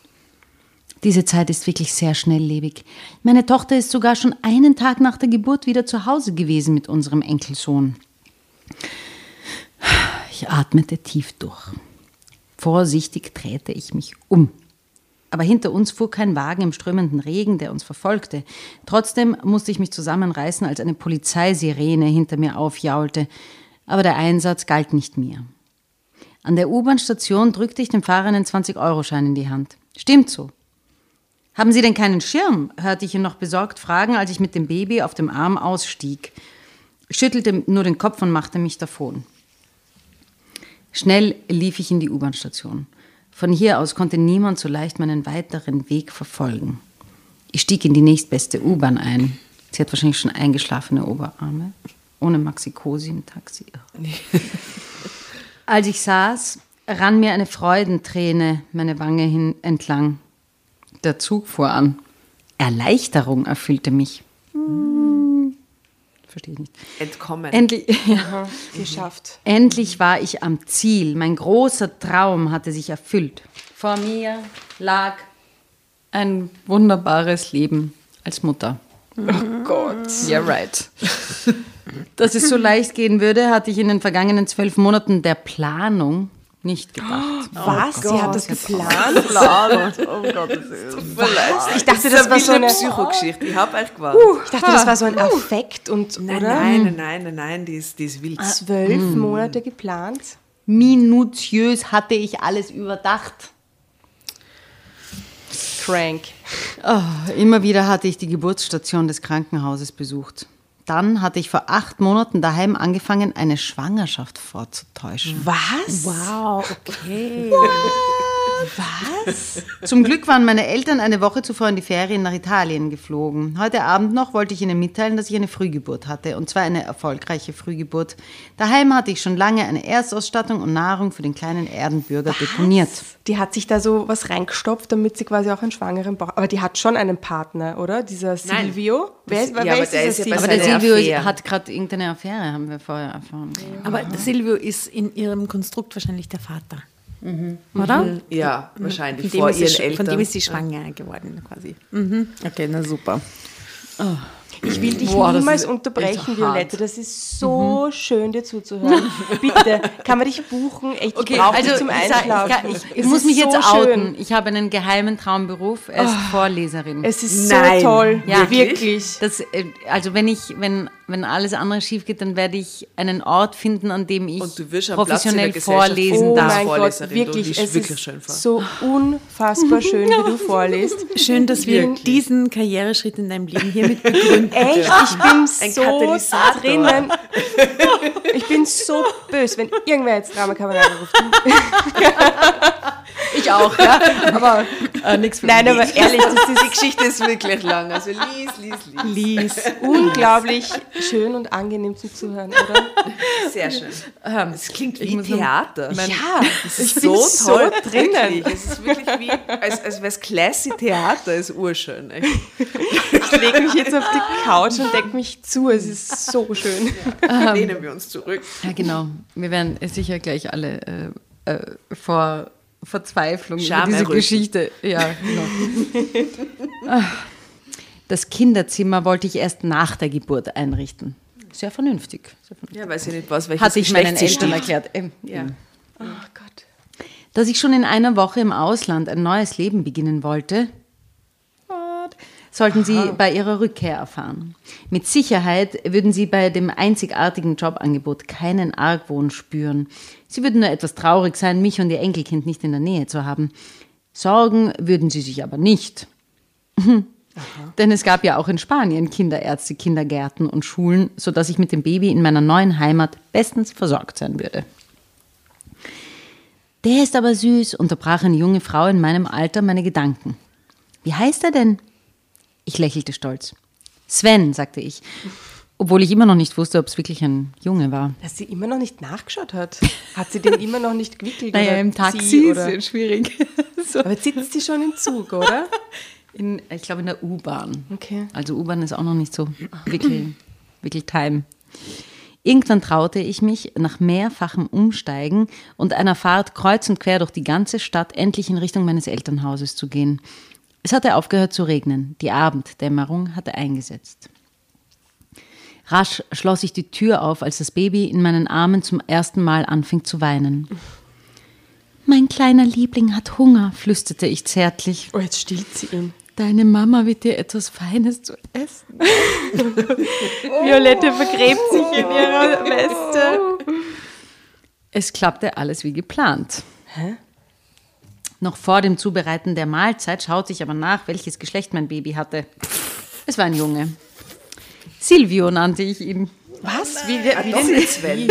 Diese Zeit ist wirklich sehr schnelllebig. Meine Tochter ist sogar schon einen Tag nach der Geburt wieder zu Hause gewesen mit unserem Enkelsohn. Ich atmete tief durch. Vorsichtig drehte ich mich um. Aber hinter uns fuhr kein Wagen im strömenden Regen, der uns verfolgte. Trotzdem musste ich mich zusammenreißen, als eine Polizeisirene hinter mir aufjaulte. Aber der Einsatz galt nicht mir. An der U-Bahn-Station drückte ich dem Fahrer einen 20-Euro-Schein in die Hand. Stimmt so. Haben Sie denn keinen Schirm? hörte ich ihn noch besorgt fragen, als ich mit dem Baby auf dem Arm ausstieg. Schüttelte nur den Kopf und machte mich davon. Schnell lief ich in die U-Bahn-Station. Von hier aus konnte niemand so leicht meinen weiteren Weg verfolgen. Ich stieg in die nächstbeste U-Bahn ein. Sie hat wahrscheinlich schon eingeschlafene Oberarme. Ohne Maxikosi im Taxi. Als ich saß, rann mir eine Freudenträne meine Wange hin entlang. Der Zug fuhr an. Erleichterung erfüllte mich. Hm, Verstehe ich nicht. Entkommen. Endlich, ja. Geschafft. Endlich war ich am Ziel. Mein großer Traum hatte sich erfüllt. Vor mir lag ein wunderbares Leben als Mutter. Oh Gott. Yeah, right. Dass es so leicht gehen würde, hatte ich in den vergangenen zwölf Monaten der Planung nicht gedacht. Was? Sie hat das geplant? Oh Gott, das ist Ich dachte, das war so eine. Psychogeschichte. Ich habe euch gewartet. Ich dachte, das war so ein Affekt und nein, oder? nein, nein, nein, nein, nein, die ist, die ist wild. Zwölf Monate geplant. Minutiös hatte ich alles überdacht. Crank. Oh, immer wieder hatte ich die Geburtsstation des Krankenhauses besucht. Dann hatte ich vor acht Monaten daheim angefangen, eine Schwangerschaft vorzutäuschen. Was? Wow, okay. Was? Zum Glück waren meine Eltern eine Woche zuvor in die Ferien nach Italien geflogen. Heute Abend noch wollte ich ihnen mitteilen, dass ich eine Frühgeburt hatte, und zwar eine erfolgreiche Frühgeburt. Daheim hatte ich schon lange eine Erstausstattung und Nahrung für den kleinen Erdenbürger deponiert. Die hat sich da so was reingestopft, damit sie quasi auch einen schwangeren Bauch. Aber die hat schon einen Partner, oder? Dieser Silvio. Wer, Ja, wer aber ist der ist ja bei Aber der Silvio Affäre. hat gerade irgendeine Affäre, haben wir vorher erfahren. Aber Silvio ist in ihrem Konstrukt wahrscheinlich der Vater. Oder? Ja, wahrscheinlich Von dem, vor ist sie, ihren sch- Eltern. von dem ist sie schwanger geworden, quasi. Mhm. Okay, na super. Ich will dich Boah, niemals unterbrechen, hart. Violette. Das ist so schön, dir zuzuhören. Bitte, kann man dich buchen? Ich brauche dich zum also ich, sag- Einschlafen. ich, ich, ich muss mich jetzt so outen. schön. Ich habe einen geheimen Traumberuf. Er ist Vorleserin. Es ist Nein. so toll. Ja. wirklich. Das, äh, also wenn ich, wenn, wenn alles andere schief geht, dann werde ich einen Ort finden, an dem ich du professionell vorlesen Oh darf. mein Gott, Vorleserin, du wirklich, liest es wirklich ist schön vor. so unfassbar schön, wie du vorliest. Schön, dass wir Wirklich. diesen Karriereschritt in deinem Leben hiermit begründen. Echt, ich bin so drinnen. Ich bin so böse, wenn irgendwer jetzt Drama Carbonara ruft. Ich auch, ja. Aber äh, nichts für Nein, mich. aber ehrlich, das ist Die Geschichte ist wirklich lang. Also lies, lies, lies. Lies. unglaublich schön und angenehm zum Zuhören, oder? Sehr schön. Es klingt ich wie muss noch- Theater. Ja, Es ist bin so so toll. drinnen. Wirklich. Es ist wirklich wie, als, als wäre es classy Theater, ist urschön. Echt. Ich lege mich jetzt auf die Couch und decke mich zu. Es ist so schön. Lehnen wir uns zurück. Ja, genau. Wir werden sicher gleich alle äh, äh, vor Verzweiflung über Scham diese erröten. Geschichte. Ja, genau. Ah. Das Kinderzimmer wollte ich erst nach der Geburt einrichten. Sehr vernünftig. Sehr vernünftig. Ja, weiß ich nicht, was, welches Hatte ich meinen Eltern erklärt. Ähm, Ja. Oh Gott. Dass ich schon in einer Woche im Ausland ein neues Leben beginnen wollte, sollten Sie bei Ihrer Rückkehr erfahren. Mit Sicherheit würden Sie bei dem einzigartigen Jobangebot keinen Argwohn spüren. Sie würden nur etwas traurig sein, mich und Ihr Enkelkind nicht in der Nähe zu haben. Sorgen würden Sie sich aber nicht. Denn es gab ja auch in Spanien Kinderärzte, Kindergärten und Schulen, sodass ich mit dem Baby in meiner neuen Heimat bestens versorgt sein würde. Der ist aber süß, unterbrach eine junge Frau in meinem Alter meine Gedanken. Wie heißt er denn? Ich lächelte stolz. Sven, sagte ich, obwohl ich immer noch nicht wusste, ob es wirklich ein Junge war. Dass sie immer noch nicht nachgeschaut hat. Hat sie den immer noch nicht gewickelt? Naja, im Taxi sie, ist oder? es schwierig. so. Aber jetzt sitzt sie schon im Zug, oder? in, ich glaube in der U-Bahn. Okay. Also U-Bahn ist auch noch nicht so wirklich, wirklich time. Irgendwann traute ich mich, nach mehrfachem Umsteigen und einer Fahrt kreuz und quer durch die ganze Stadt endlich in Richtung meines Elternhauses zu gehen. Es hatte aufgehört zu regnen. Die Abenddämmerung hatte eingesetzt. Rasch schloss ich die Tür auf, als das Baby in meinen Armen zum ersten Mal anfing zu weinen. Mein kleiner Liebling hat Hunger, flüsterte ich zärtlich. Oh, jetzt stillt sie ihn. Deine Mama wird dir etwas Feines zu essen. Violette vergräbt sich in ihrer Weste. Es klappte alles wie geplant. Noch vor dem Zubereiten der Mahlzeit schaute ich aber nach, welches Geschlecht mein Baby hatte. Es war ein Junge. Silvio nannte ich ihn. Was? Wie, Ah, wie denn? Sven.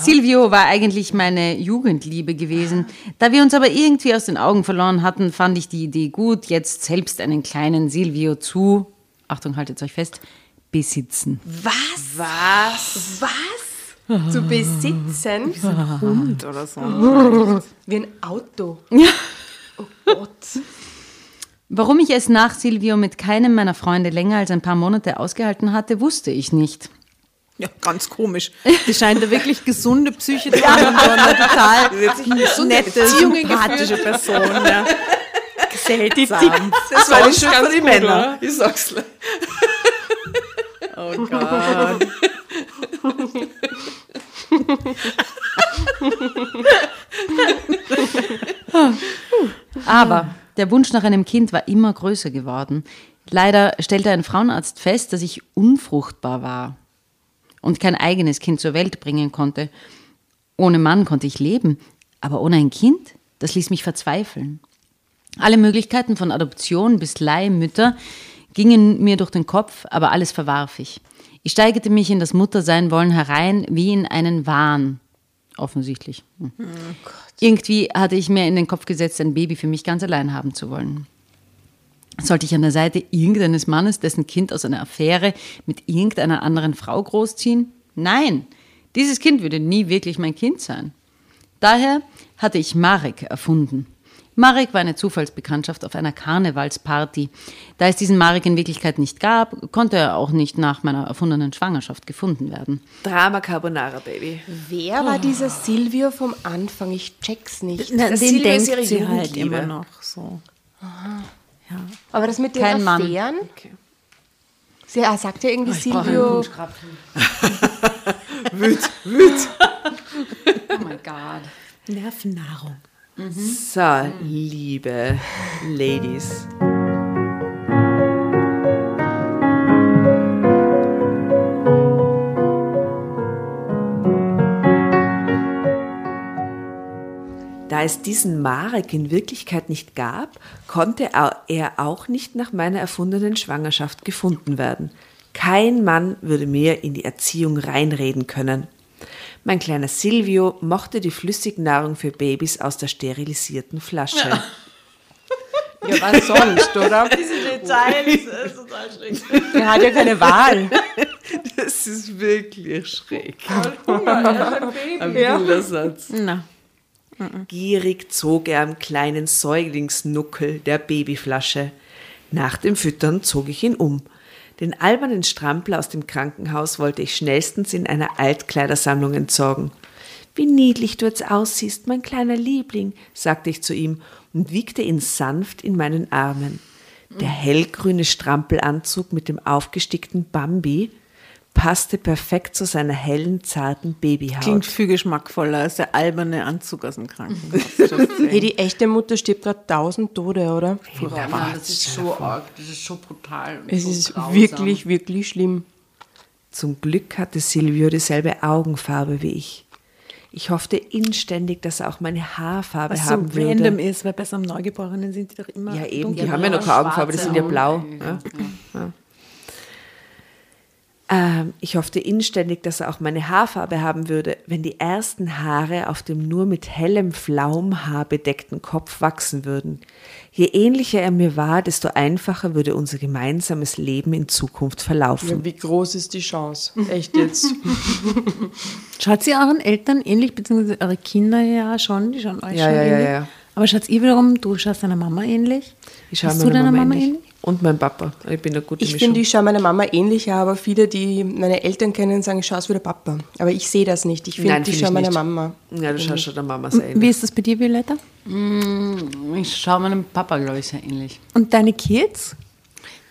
Silvio war eigentlich meine Jugendliebe gewesen. Da wir uns aber irgendwie aus den Augen verloren hatten, fand ich die Idee gut, jetzt selbst einen kleinen Silvio zu, Achtung, haltet euch fest, besitzen. Was? Was? Was? Zu besitzen? Hund oder so. Wie ein Auto. Ja. Oh Gott. Warum ich es nach Silvio mit keinem meiner Freunde länger als ein paar Monate ausgehalten hatte, wusste ich nicht. Ja, ganz komisch. Die scheint eine wirklich gesunde Psyche zu haben eine total nette, Beziehungen sympathische Person. Ja. Seltsam. Das war die schön für die Männer. Ich sag's dir. Oh Gott. Aber der Wunsch nach einem Kind war immer größer geworden. Leider stellte ein Frauenarzt fest, dass ich unfruchtbar war und kein eigenes Kind zur Welt bringen konnte. Ohne Mann konnte ich leben, aber ohne ein Kind, das ließ mich verzweifeln. Alle Möglichkeiten von Adoption bis Leihmütter gingen mir durch den Kopf, aber alles verwarf ich. Ich steigerte mich in das Muttersein wollen herein wie in einen Wahn. Offensichtlich. Hm. Irgendwie hatte ich mir in den Kopf gesetzt, ein Baby für mich ganz allein haben zu wollen. Sollte ich an der Seite irgendeines Mannes, dessen Kind aus einer Affäre mit irgendeiner anderen Frau großziehen? Nein, dieses Kind würde nie wirklich mein Kind sein. Daher hatte ich Marek erfunden. Marek war eine Zufallsbekanntschaft auf einer Karnevalsparty. Da es diesen Marek in Wirklichkeit nicht gab, konnte er auch nicht nach meiner erfundenen Schwangerschaft gefunden werden. Drama Carbonara, Baby. Wer war dieser Silvio vom Anfang? Ich check's nicht. Na, Das den Silvia ist denkt ihre sie halt Jugendliebe. immer noch so. Aber das mit den Kein Mann. Affären? Okay. Sie er sagt ja irgendwie Silvio. Wüt, wüt. Oh mein Gott. Nervennahrung. So, liebe Ladies. Da es diesen Marek in Wirklichkeit nicht gab, konnte er auch nicht nach meiner erfundenen Schwangerschaft gefunden werden. Kein Mann würde mir in die Erziehung reinreden können. Mein kleiner Silvio mochte die Flüssignahrung für Babys aus der sterilisierten Flasche. Ja, was sonst, oder? Diese Details, das ist total schräg. Er hat ja keine Wahl. Das ist wirklich schräg. Ein Ein wilder Satz. Na. Gierig zog er am kleinen Säuglingsnuckel der Babyflasche. Nach dem Füttern zog ich ihn um. Den albernen Strampler aus dem Krankenhaus wollte ich schnellstens in einer Altkleidersammlung entsorgen. Wie niedlich du jetzt aussiehst, mein kleiner Liebling, sagte ich zu ihm und wiegte ihn sanft in meinen Armen. Der hellgrüne Strampelanzug mit dem aufgestickten Bambi passte perfekt zu seiner hellen, zarten Babyhaut. Klingt viel geschmackvoller als der alberne Anzug aus dem Krankenhaus. Hey, die echte Mutter stirbt gerade tausend Tode, oder? Ja, das ist so arg, das ist so brutal. und Es so ist grausam. wirklich, wirklich schlimm. Zum Glück hatte Silvio dieselbe Augenfarbe wie ich. Ich hoffte inständig, dass er auch meine Haarfarbe Was so haben würde. random ist, weil bei so einem Neugeborenen sind die doch immer Ja, eben, die haben ja noch keine Augenfarbe, die sind ja blau. Ja. Ja. Ähm, ich hoffte inständig, dass er auch meine Haarfarbe haben würde, wenn die ersten Haare auf dem nur mit hellem Flaumhaar bedeckten Kopf wachsen würden. Je ähnlicher er mir war, desto einfacher würde unser gemeinsames Leben in Zukunft verlaufen. Ja, wie groß ist die Chance? Echt jetzt? Schaut sie euren Eltern ähnlich, beziehungsweise eure Kinder ja schon, die schauen euch Ja, schon ja, ja, ähnlich. ja. Aber schaut ihr wiederum, du schaust deiner Mama ähnlich? Ich schaue Hast du deiner Mama ähnlich. ähnlich? Und mein Papa. Ich bin eine gute Ich Mischung. finde, ich schaue meiner Mama ähnlicher, aber viele, die meine Eltern kennen, sagen, ich schaue aus wie der Papa. Aber ich sehe das nicht. Ich finde, ich find schaue ich meiner nicht. Mama. ja, du schaust schon der Mama sehr Wie ähnlich. ist das bei dir, Violetta? Ich schaue meinem Papa, glaube ich, sehr ähnlich. Und deine Kids?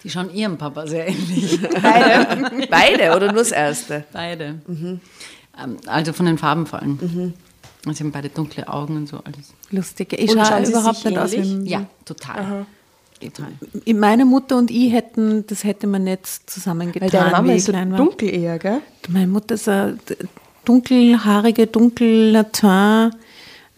Die schauen ihrem Papa sehr ähnlich. Beide oder nur das Erste? Beide. Ähm, Also von den Farben vor allem. Also sie haben beide dunkle Augen und so alles. Lustig. Ich Und schaue schauen sie überhaupt sich nicht aus ähnlich? wie Ja, total. Total. Meine Mutter und ich hätten, das hätte man nicht zusammengetan. Weil deine Mama ist so dunkel eher, gell? Meine Mutter ist eine dunkelhaarige, dunkel Teint,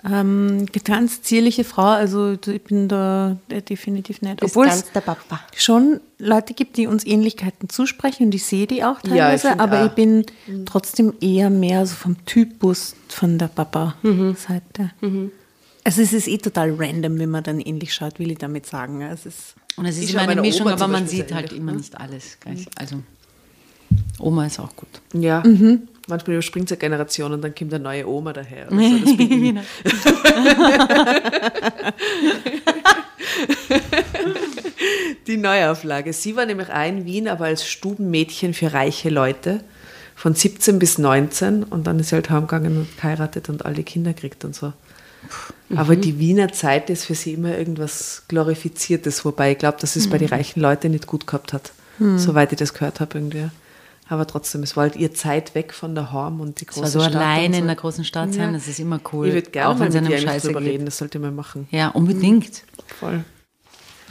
ähm, ganz zierliche Frau. Also ich bin da äh, definitiv nicht. Obwohl ganz es der Papa. schon Leute gibt, die uns Ähnlichkeiten zusprechen und ich sehe die auch Ja, ich teilweise, aber auch. ich bin trotzdem eher mehr so vom Typus von der Papa-Seite. Also es ist eh total random, wenn man dann ähnlich schaut, will ich damit sagen. Es ist Und es ist immer eine Mischung, Oma aber man sieht halt immer ne? nicht alles gleich. Also Oma ist auch gut. Ja. Manchmal überspringt es eine Generation und dann kommt eine neue Oma daher. oder so. Das bin ich. Die Neuauflage. Sie war nämlich auch in Wien, aber als Stubenmädchen für reiche Leute von 17 bis 19 und dann ist sie halt heimgegangen und geheiratet und alle Kinder gekriegt und so. Aber die Wiener Zeit ist für sie immer irgendwas Glorifiziertes, wobei ich glaube, dass es bei den reichen Leuten nicht gut gehabt hat, soweit ich das gehört habe irgendwie. Aber trotzdem, es war halt ihr Zeit weg von der Horm und die große Stadt. alleine und so. in der großen Stadt sein, das ist immer cool. Ich würde gerne auch mal mit einem Scheiße drüber geht. reden, das sollte man machen. Ja, unbedingt. Voll.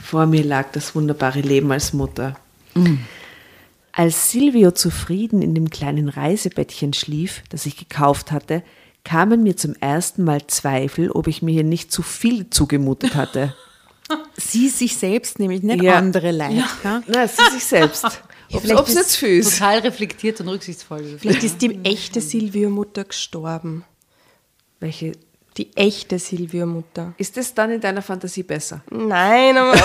Vor mir lag das wunderbare Leben als Mutter. Als Silvio zufrieden in dem kleinen Reisebettchen schlief, das ich gekauft hatte, kamen mir zum ersten Mal Zweifel, ob ich mir hier nicht zu viel zugemutet hatte. sie sich selbst, nämlich nicht Ja. andere Leid. Ja. Na, sie sich selbst. Ob vielleicht es jetzt viel ist. Total reflektiert und rücksichtsvoll. Vielleicht ist die echte Silvio-Mutter gestorben. Welche, Die echte Silvio-Mutter. ist das dann in deiner Fantasie besser? Nein, aber.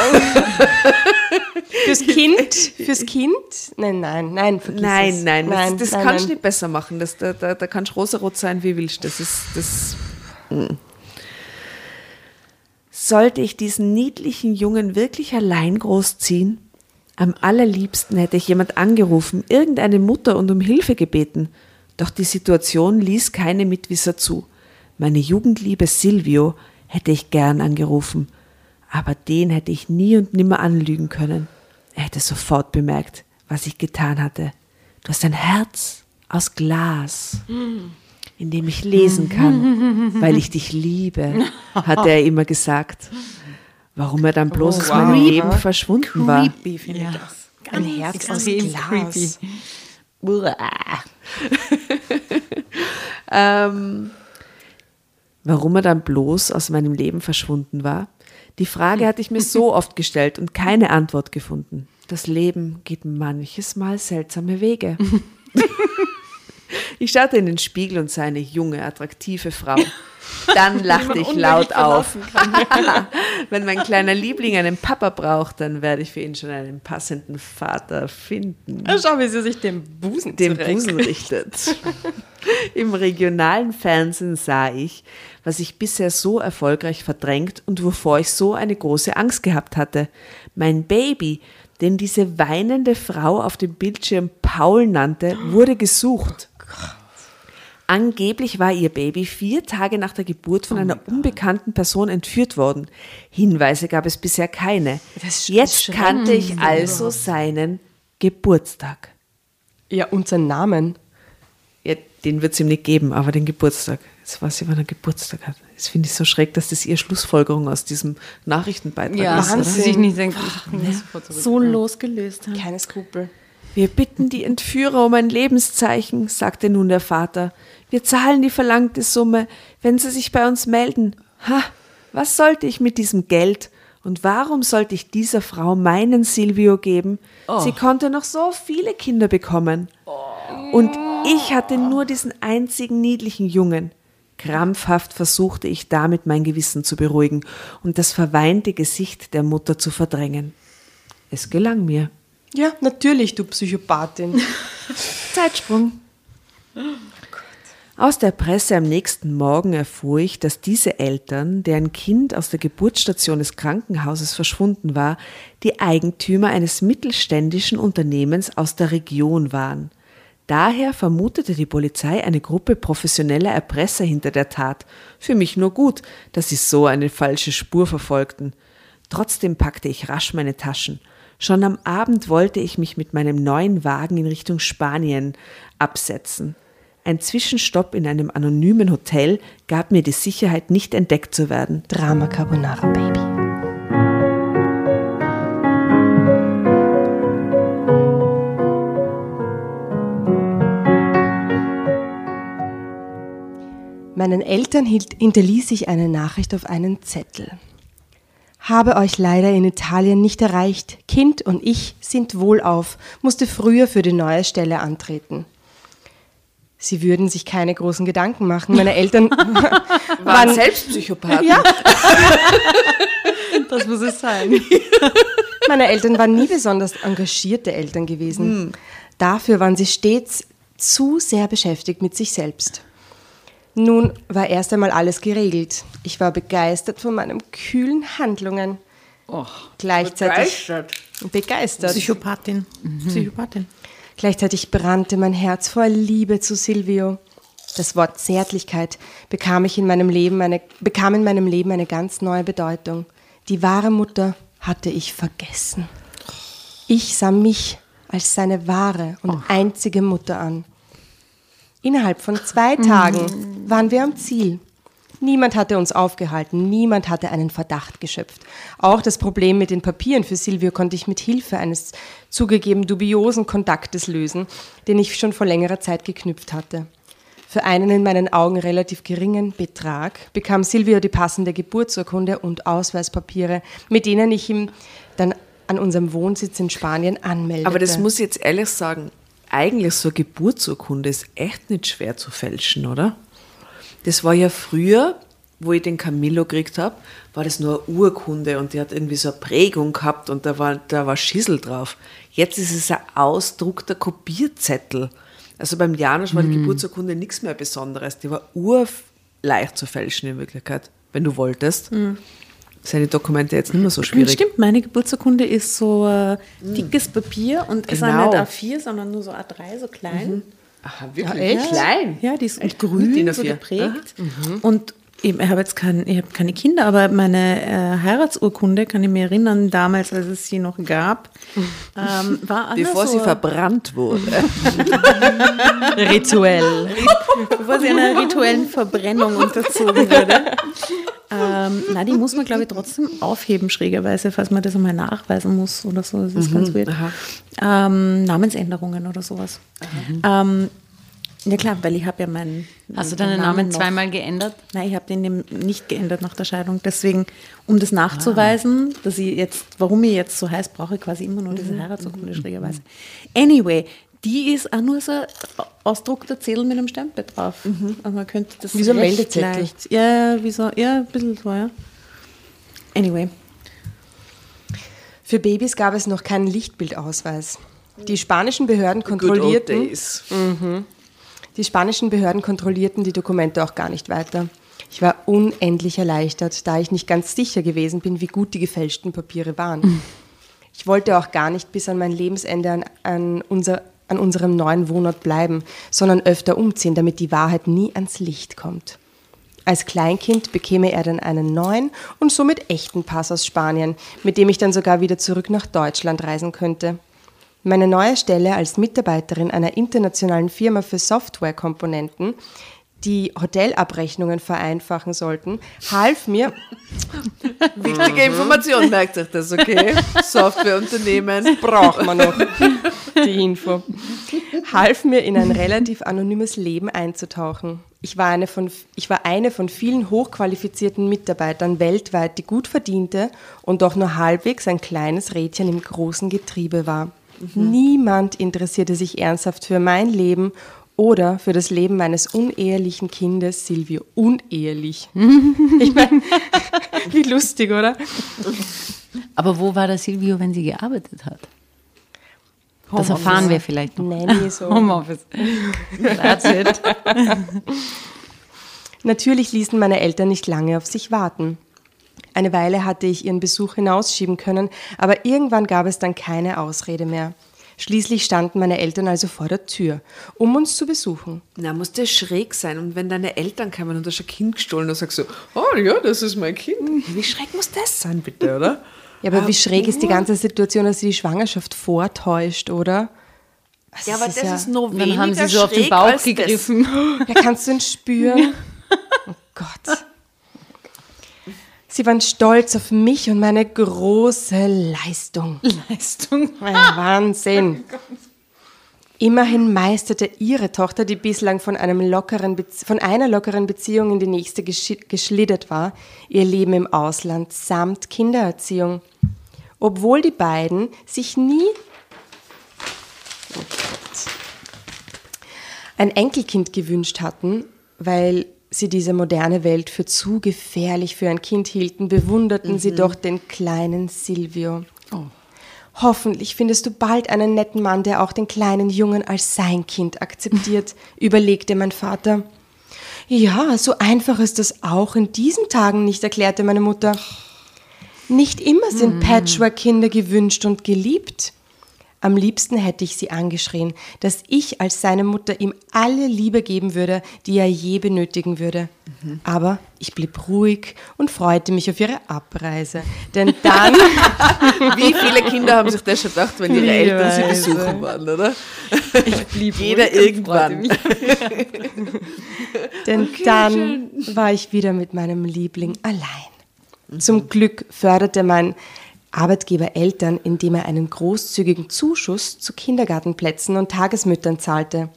fürs Kind? Fürs Kind? Nein, nein, nein, vergiss Nein, es. nein, das, das nein, kannst du nein. nicht besser machen. Das, da, da, da kannst du rosarot sein, wie willst. Das ist das. mm. Sollte ich diesen niedlichen Jungen wirklich allein großziehen? Am allerliebsten hätte ich jemand angerufen, irgendeine Mutter und um Hilfe gebeten. Doch die Situation ließ keine Mitwisser zu. Meine Jugendliebe Silvio hätte ich gern angerufen, aber den hätte ich nie und nimmer anlügen können. Er hätte sofort bemerkt, was ich getan hatte. Du hast ein Herz aus Glas, in dem ich lesen kann, weil ich dich liebe, hat er immer gesagt. Warum er dann bloß aus meinem Leben verschwunden war. Creepy finde ich das. Ein Herz aus Glas. creepy. Ähm, warum er dann bloß aus meinem Leben verschwunden war? Die Frage hatte ich mir so oft gestellt und keine Antwort gefunden. Das Leben geht manches Mal seltsame Wege. Ich schaute in den Spiegel und sah eine junge, attraktive Frau. Dann lachte ich laut auf. Wenn mein kleiner Liebling einen Papa braucht, dann werde ich für ihn schon einen passenden Vater finden Schau, wie sie sich den Busen dem. Busen richtet. Im regionalen Fernsehen sah ich, was ich bisher so erfolgreich verdrängt und wovor ich so eine große Angst gehabt hatte. Mein Baby, den diese weinende Frau auf dem Bildschirm Paul nannte, wurde gesucht. Angeblich war ihr Baby vier Tage nach der Geburt von einer unbekannten Person entführt worden. Hinweise gab es bisher keine. Jetzt kannte ich also seinen Geburtstag. Ja, und sein Namen. Ja, den wird es ihm nicht geben, aber den Geburtstag. Jetzt weiß ich, wann er Geburtstag hat. Das finde ich so schräg, dass das ihre Schlussfolgerung aus diesem Nachrichtenbeitrag Ja, ist. dass Oder? sie sich nicht denkt, ich bring das sofort zurück. So losgelöst haben. Keine Skrupel. Wir bitten die Entführer um ein Lebenszeichen, sagte nun der Vater. Wir zahlen die verlangte Summe, wenn sie sich bei uns melden. Ha, was sollte ich mit diesem Geld? Und warum sollte ich dieser Frau meinen Silvio geben? Sie konnte noch so viele Kinder bekommen. Und ich hatte nur diesen einzigen niedlichen Jungen. Krampfhaft versuchte ich damit mein Gewissen zu beruhigen und das verweinte Gesicht der Mutter zu verdrängen. Es gelang mir. Ja, natürlich, du Psychopathin. Zeitsprung. Aus der Presse am nächsten Morgen erfuhr ich, dass diese Eltern, deren Kind aus der Geburtsstation des Krankenhauses verschwunden war, die Eigentümer eines mittelständischen Unternehmens aus der Region waren. Daher vermutete die Polizei eine Gruppe professioneller Erpresser hinter der Tat. Für mich nur gut, dass sie so eine falsche Spur verfolgten. Trotzdem packte ich rasch meine Taschen. Schon am Abend wollte ich mich mit meinem neuen Wagen in Richtung Spanien absetzen. Ein Zwischenstopp in einem anonymen Hotel gab mir die Sicherheit, nicht entdeckt zu werden. Drama Carbonara Baby. Meinen Eltern hinterließ ich eine Nachricht auf einen Zettel. Habe euch leider in Italien nicht erreicht. Kind und ich sind wohlauf, musste früher für die neue Stelle antreten. Sie würden sich keine großen Gedanken machen. Meine Eltern waren Selbstpsychopathen. Ja, Das muss es sein. Meine Eltern waren nie besonders engagierte Eltern gewesen. Dafür waren sie stets zu sehr beschäftigt mit sich selbst. Nun war erst einmal alles geregelt. Ich war begeistert von meinen kühlen Handlungen. Gleichzeitig begeistert. Psychopathin. Psychopathin. Gleichzeitig brannte mein Herz voll Liebe zu Silvio. Das Wort Zärtlichkeit bekam, ich in meinem Leben eine, bekam in meinem Leben eine ganz neue Bedeutung. Die wahre Mutter hatte ich vergessen. Ich sah mich als seine wahre und einzige Mutter an. Innerhalb von zwei Tagen waren wir am Ziel. Niemand hatte uns aufgehalten, niemand hatte einen Verdacht geschöpft. Auch das Problem mit den Papieren für Silvio konnte ich mit Hilfe eines zugegeben dubiosen Kontaktes lösen, den ich schon vor längerer Zeit geknüpft hatte. Für einen in meinen Augen relativ geringen Betrag bekam Silvio die passende Geburtsurkunde und Ausweispapiere, mit denen ich ihm dann an unserem Wohnsitz in Spanien anmeldete. Aber das muss ich jetzt ehrlich sagen, eigentlich so eine Geburtsurkunde ist echt nicht schwer zu fälschen, oder? Das war ja früher, wo ich den Camillo gekriegt habe, war das nur eine Urkunde und die hat irgendwie so eine Prägung gehabt und da war, da war Schissel drauf. Jetzt ist es ein ausdruckter Kopierzettel. Also beim Janusz war die Geburtsurkunde nichts mehr Besonderes. Die war urleicht zu fälschen in Wirklichkeit, wenn du wolltest. Seine Dokumente jetzt nicht mehr so schwierig. Stimmt, meine Geburtsurkunde ist so äh, dickes Papier und ist Genau. auch nicht A4, sondern nur so A3, so klein. Aha, wirklich? echt? Klein. Ja, die ist Echt? grün so A4. geprägt. Und Ich habe jetzt kein, ich hab keine Kinder, aber meine äh, Heiratsurkunde, kann ich mir erinnern, damals, als es sie noch gab, ähm, war Bevor so, sie verbrannt wurde. Rituell. bevor sie einer rituellen Verbrennung unterzogen wurde. Ähm, na, die muss man, glaube ich, trotzdem aufheben, schrägerweise, falls man das einmal nachweisen muss oder so. Das ist ganz weird. Ähm, Namensänderungen oder sowas. Ähm, ja klar, weil ich habe ja meinen Hast du deinen Namen zweimal geändert? Nein, ich habe den nicht geändert nach der Scheidung. Deswegen, um das nachzuweisen, dass ich jetzt, warum ich jetzt so heiß, brauche ich quasi immer nur diese Heiratsurkunde schrägerweise. Anyway, die ist auch nur so ein ausdruckter Zettel mit einem Stempel drauf. Also man könnte das Wie so ein Meldezettel. leicht- Ja, wie so, ja, ein bisschen so, ja. Anyway. Für Babys gab es noch keinen Lichtbildausweis. Die spanischen Behörden Good old kontrollierten, days. Die spanischen Behörden kontrollierten die Dokumente auch gar nicht weiter. Ich war unendlich erleichtert, da ich nicht ganz sicher gewesen bin, wie gut die gefälschten Papiere waren. Ich wollte auch gar nicht bis an mein Lebensende an, an, unser, an unserem neuen Wohnort bleiben, sondern öfter umziehen, damit die Wahrheit nie ans Licht kommt. Als Kleinkind bekäme er dann einen neuen und somit echten Pass aus Spanien, mit dem ich dann sogar wieder zurück nach Deutschland reisen könnte. Meine neue Stelle als Mitarbeiterin einer internationalen Firma für Softwarekomponenten, die Hotelabrechnungen vereinfachen sollten, half mir, Wichtige Information, merkt euch das, okay? Softwareunternehmen. braucht man noch die Info, half mir in ein relativ anonymes Leben einzutauchen. Ich war, eine von, ich war eine von vielen hochqualifizierten Mitarbeitern weltweit, die gut verdiente und doch nur halbwegs ein kleines Rädchen im großen Getriebe war. Niemand interessierte sich ernsthaft für mein Leben oder für das Leben meines unehelichen Kindes Silvio. Unehelich. ich meine, wie lustig, oder? Aber wo war der Silvio, wenn sie gearbeitet hat? Das erfahren wir vielleicht noch. Nanny so. Homeoffice. That's it. Natürlich ließen meine Eltern nicht lange auf sich warten. Eine Weile hatte ich ihren Besuch hinausschieben können, aber irgendwann gab es dann keine Ausrede mehr. Schließlich standen meine Eltern also vor der Tür, um uns zu besuchen. Na, muss der schräg sein. Und wenn deine Eltern kamen und hast ein Kind gestohlen, dann sagst du, oh ja, das ist mein Kind. Wie schräg muss das sein, bitte, oder? Ja, aber wie schräg ist die ganze Situation, dass sie die Schwangerschaft vortäuscht, oder? Also Ja, aber das ja, ist nur weniger dann haben sie so auf den Bauch gegriffen. Ja, kannst du ihn spüren? Oh Gott. Sie waren stolz auf mich und meine große Leistung. Leistung. Ja, Wahnsinn. Immerhin meisterte ihre Tochter, die bislang von, einem lockeren Bezie- von einer lockeren Beziehung in die nächste geschlittert war, ihr Leben im Ausland samt Kindererziehung. Obwohl die beiden sich nie Oh ein Enkelkind gewünscht hatten, weil sie diese moderne Welt für zu gefährlich für ein Kind hielten, bewunderten sie doch den kleinen Silvio. Hoffentlich findest du bald einen netten Mann, der auch den kleinen Jungen als sein Kind akzeptiert, überlegte mein Vater. Ja, so einfach ist es auch in diesen Tagen nicht, erklärte meine Mutter. Nicht immer sind Patchwork-Kinder gewünscht und geliebt. Am liebsten hätte ich sie angeschrien, dass ich als seine Mutter ihm alle Liebe geben würde, die er je benötigen würde. Aber ich blieb ruhig und freute mich auf ihre Abreise. Denn dann, Wie viele Kinder haben sich das schon gedacht, wenn ihre Eltern sie besuchen waren, oder? Ich blieb Jeder ruhig und irgendwann. mich. denn dann war ich wieder mit meinem Liebling allein. Zum Glück förderte mein Arbeitgeber Eltern, indem er einen großzügigen Zuschuss zu Kindergartenplätzen und Tagesmüttern zahlte.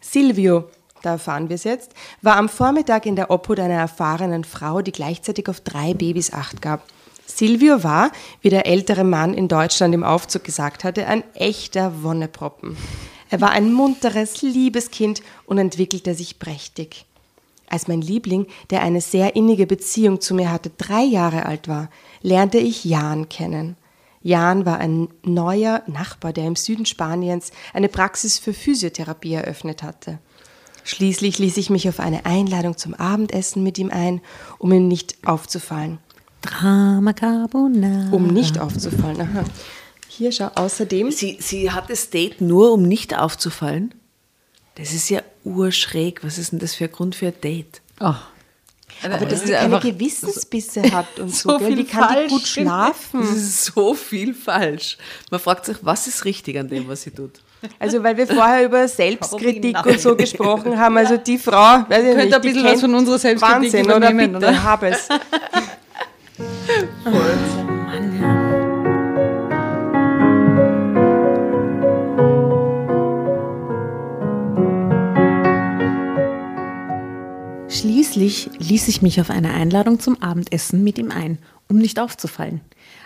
Silvio, da erfahren wir es jetzt, war am Vormittag in der Obhut einer erfahrenen Frau, die gleichzeitig auf drei Babys acht gab. Silvio war, wie der ältere Mann in Deutschland im Aufzug gesagt hatte, ein echter Wonneproppen. Er war ein munteres, liebes Kind und entwickelte sich prächtig. Als mein Liebling, der eine sehr innige Beziehung zu mir hatte, drei Jahre alt war, lernte ich Jan kennen. Jan war ein neuer Nachbar, der im Süden Spaniens eine Praxis für Physiotherapie eröffnet hatte. Schließlich ließ ich mich auf eine Einladung zum Abendessen mit ihm ein, um ihm nicht aufzufallen. Drama Carbonara. Um nicht aufzufallen. Aha. Hier schau außerdem. Sie, sie hat das Date nur, um nicht aufzufallen? Das ist ja urschräg. Was ist denn das für ein Grund für ein Date? Oh, Aber dass sie keine Gewissensbisse hat und so. so gell? viel Wie kann die falsch. gut schlafen? Das ist so viel falsch. Man fragt sich, was ist richtig an dem, was sie tut? Also, weil wir vorher über Selbstkritik und so gesprochen haben. Also, die Frau, weiß ich Könnte ein die bisschen was von unserer Selbstkritik Wahnsinn, oder? Bitte, oder? hab es. Schließlich ließ ich mich auf eine Einladung zum Abendessen mit ihm ein, um nicht aufzufallen.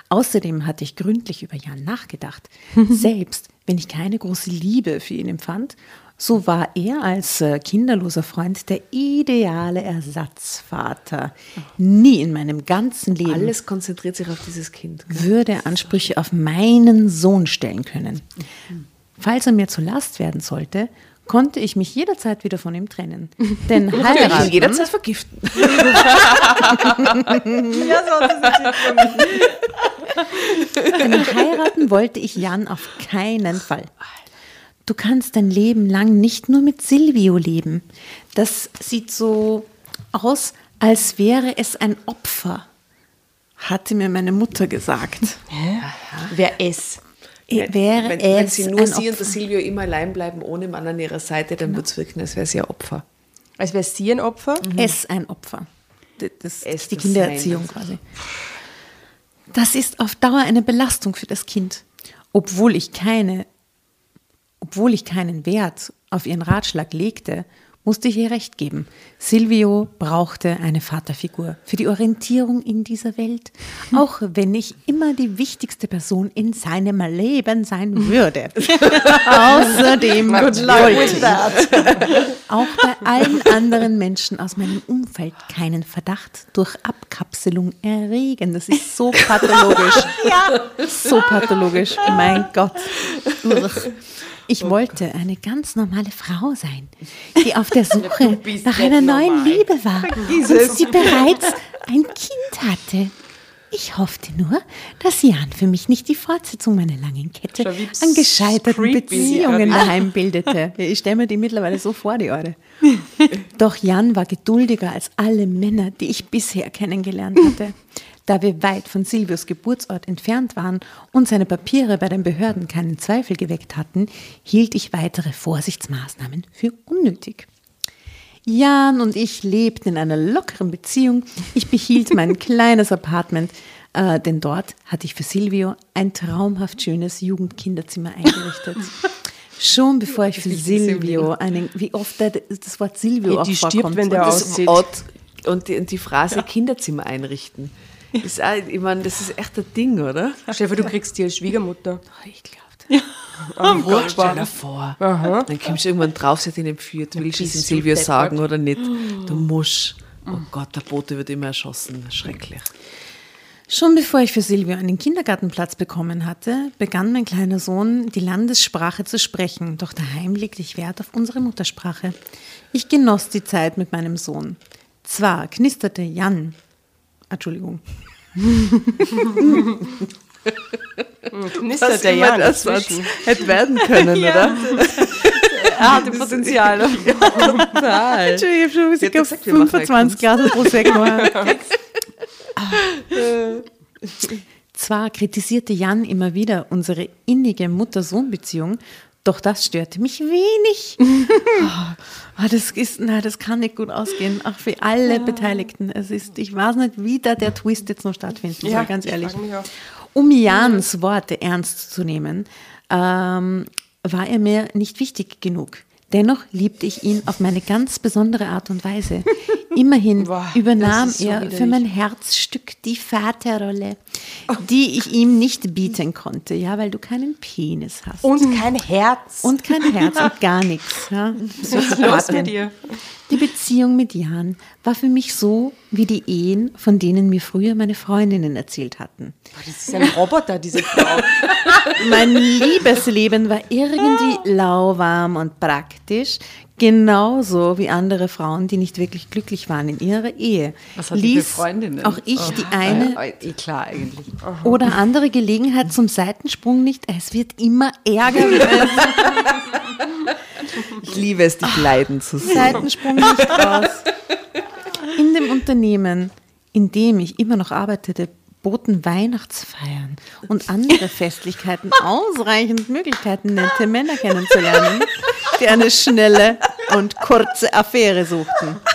Außerdem hatte ich gründlich über Jan nachgedacht. Selbst wenn ich keine große Liebe für ihn empfand, so war er als äh, kinderloser Freund der ideale Ersatzvater. Nie in meinem ganzen Leben Alles konzentriert sich auf dieses Kind. gell? würde er Ansprüche auf meinen Sohn stellen können. Falls er mir zur Last werden sollte, konnte ich mich jederzeit wieder von ihm trennen. Denn Ich kann ihn heiraten, jederzeit vergiften. denn heiraten wollte ich Jan auf keinen Fall. Du kannst dein Leben lang nicht nur mit Silvio leben. Das sieht so aus, als wäre es ein Opfer, hatte mir meine Mutter gesagt. Wer es? Wäre wenn, wenn sie nur ein sie und der Opfer. Silvio immer allein bleiben, ohne Mann an ihrer Seite, dann wird es wirken, als wäre sie ein Opfer. Als wäre sie ein Opfer? es ein Opfer. Das Es ist die das Kindererziehung Sein. quasi. Das ist auf Dauer eine Belastung für das Kind, obwohl ich keine, obwohl ich keinen Wert auf ihren Ratschlag legte, musste ich ihr recht geben. Silvio brauchte eine Vaterfigur für die Orientierung in dieser Welt, auch wenn ich immer die wichtigste Person in seinem Leben sein würde. Außerdem wollte auch bei allen anderen Menschen aus meinem Umfeld keinen Verdacht durch Abkapselung erregen. Das ist so pathologisch. ja. So pathologisch. Mein Gott. Uch. Ich wollte eine ganz normale Frau sein, die auf der Suche nach einer neuen Liebe war und die bereits ein Kind hatte. Ich hoffte nur, dass Jan für mich nicht die Fortsetzung meiner langen Kette an gescheiterten Beziehungen sie daheim bildete. Ich stelle mir die mittlerweile so vor, die Eure. Doch Jan war geduldiger als alle Männer, die ich bisher kennengelernt hatte. Da wir weit von Silvius Geburtsort entfernt waren und seine Papiere bei den Behörden keinen Zweifel geweckt hatten, hielt ich weitere Vorsichtsmaßnahmen für unnötig. Jan und ich lebten in einer lockeren Beziehung. Ich behielt mein kleines Apartment, äh, denn dort hatte ich für Silvio ein traumhaft schönes Jugendkinderzimmer eingerichtet. Schon bevor ich für Silvio einen, wie oft das Wort Silvio auch Die stirbt, vorkommt. wenn der Und das aussieht. Ort und die, und die Phrase Kinderzimmer einrichten. Ist auch, ich meine, das ist echt ein Ding, oder? Vor, du kriegst die als Schwiegermutter. Ich glaube. Oh, Stell dir vor. Dann kommst du irgendwann drauf, sie hat ihn entführt. Willst du es dem Silvio sagen oder nicht? Du musst. Oh Gott, der Bote wird immer erschossen. Schrecklich. Schon bevor ich für Silvio einen Kindergartenplatz bekommen hatte, begann mein kleiner Sohn die Landessprache zu sprechen, doch daheim legte ich Wert auf unsere Muttersprache. Ich genoss die Zeit mit meinem Sohn. Zwar knisterte Jan, Entschuldigung, Knistert der Jan das was hätte werden können, oder? Er hatte Potenzial. Total. Entschuldigung, ich habe schon gesagt, machen 25 Grad Prosecco. Zwar kritisierte Jan immer wieder unsere innige Mutter-Sohn-Beziehung, doch das störte mich wenig. Ah, das ist, na, das kann nicht gut ausgehen, auch für alle Beteiligten. Es ist, ich weiß nicht, wie da der Twist jetzt noch stattfinden soll, ganz ich ehrlich. Um Jans Worte ernst zu nehmen, ähm, war er mir nicht wichtig genug. Dennoch liebte ich ihn auf meine ganz besondere Art und Weise. Immerhin Boah, übernahm so er widerlich. für mein Herzstück die Vaterrolle, die ich ihm nicht bieten konnte, ja, weil du keinen Penis hast. Und kein Herz. Und kein Herz und gar nichts. Ja. los mit dir? Die Beziehung mit Jan war für mich so wie die Ehen, von denen mir früher meine Freundinnen erzählt hatten. Das ist ein Roboter, diese Frau. Mein Liebesleben war irgendwie lauwarm und praktisch, genauso wie andere Frauen, die nicht wirklich glücklich waren in ihrer Ehe. Was hat die für Freundinnen? Auch ich die eine Äh, eh klar eigentlich. oder andere Gelegenheit zum Seitensprung nicht. Es wird immer ärger, Ich liebe es, dich leiden zu sehen. Seitensprung nicht raus. In dem Unternehmen, in dem ich immer noch arbeitete, boten Weihnachtsfeiern und andere Festlichkeiten ausreichend Möglichkeiten, nette Männer kennenzulernen, die eine schnelle und kurze Affäre suchten.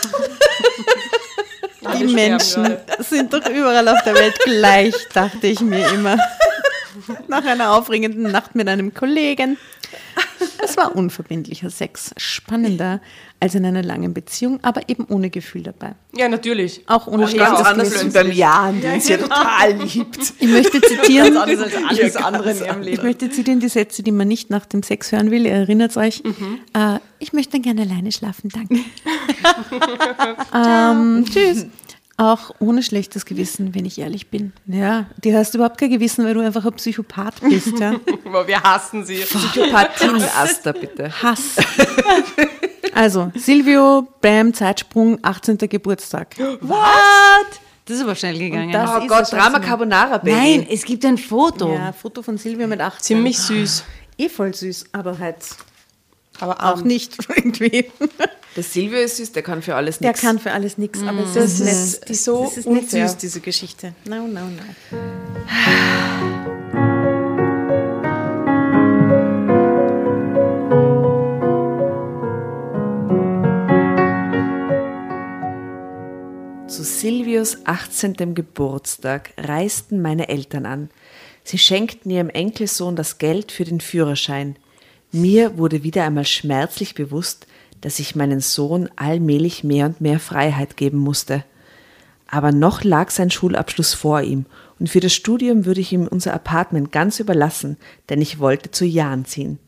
Die Menschen sind doch überall auf der Welt gleich, dachte ich mir immer. Nach einer aufregenden Nacht mit einem Kollegen. Es war unverbindlicher Sex, spannender als in einer langen Beziehung, aber eben ohne Gefühl dabei. Ja, natürlich. Auch ohne Ganz schlechtes anders wie beim Jan, den sie ja total liebt. Ich möchte zitieren, Anders als alles andere in ihrem ich Leben. möchte zitieren die Sätze, die man nicht nach dem Sex hören will. Ihr erinnert euch. Mhm. Äh, ich möchte gerne alleine schlafen, danke. ähm, tschüss. Auch ohne schlechtes Gewissen, wenn ich ehrlich bin. Ja, du hast überhaupt kein Gewissen, weil du einfach ein Psychopath bist. Ja. Aber wir hassen sie. Psychopathien, Asta, bitte. Hass. Also, Silvio, Bam, Zeitsprung, 18. Geburtstag. What? Das ist aber schnell gegangen. das- Oh Gott, Drama. Carbonara, Baby. Nein, es gibt ein Foto. Ja, Foto von Silvio mit 18. Ziemlich süß. Eh voll süß, aber halt Aber auch nicht irgendwie. Der Silvio ist süß, der kann für alles Der nichts. kann für alles nichts, aber es Das ist, ist nicht, so das ist nicht unfair. süß, diese Geschichte. No, no, no. Zu Silvios 18. Geburtstag reisten meine Eltern an. Sie schenkten ihrem Enkelsohn das Geld für den Führerschein. Mir wurde wieder einmal schmerzlich bewusst, dass ich meinen Sohn allmählich mehr und mehr Freiheit geben musste. Aber noch lag sein Schulabschluss vor ihm, und für das Studium würde ich ihm unser Apartment ganz überlassen, denn ich wollte zu Jan ziehen.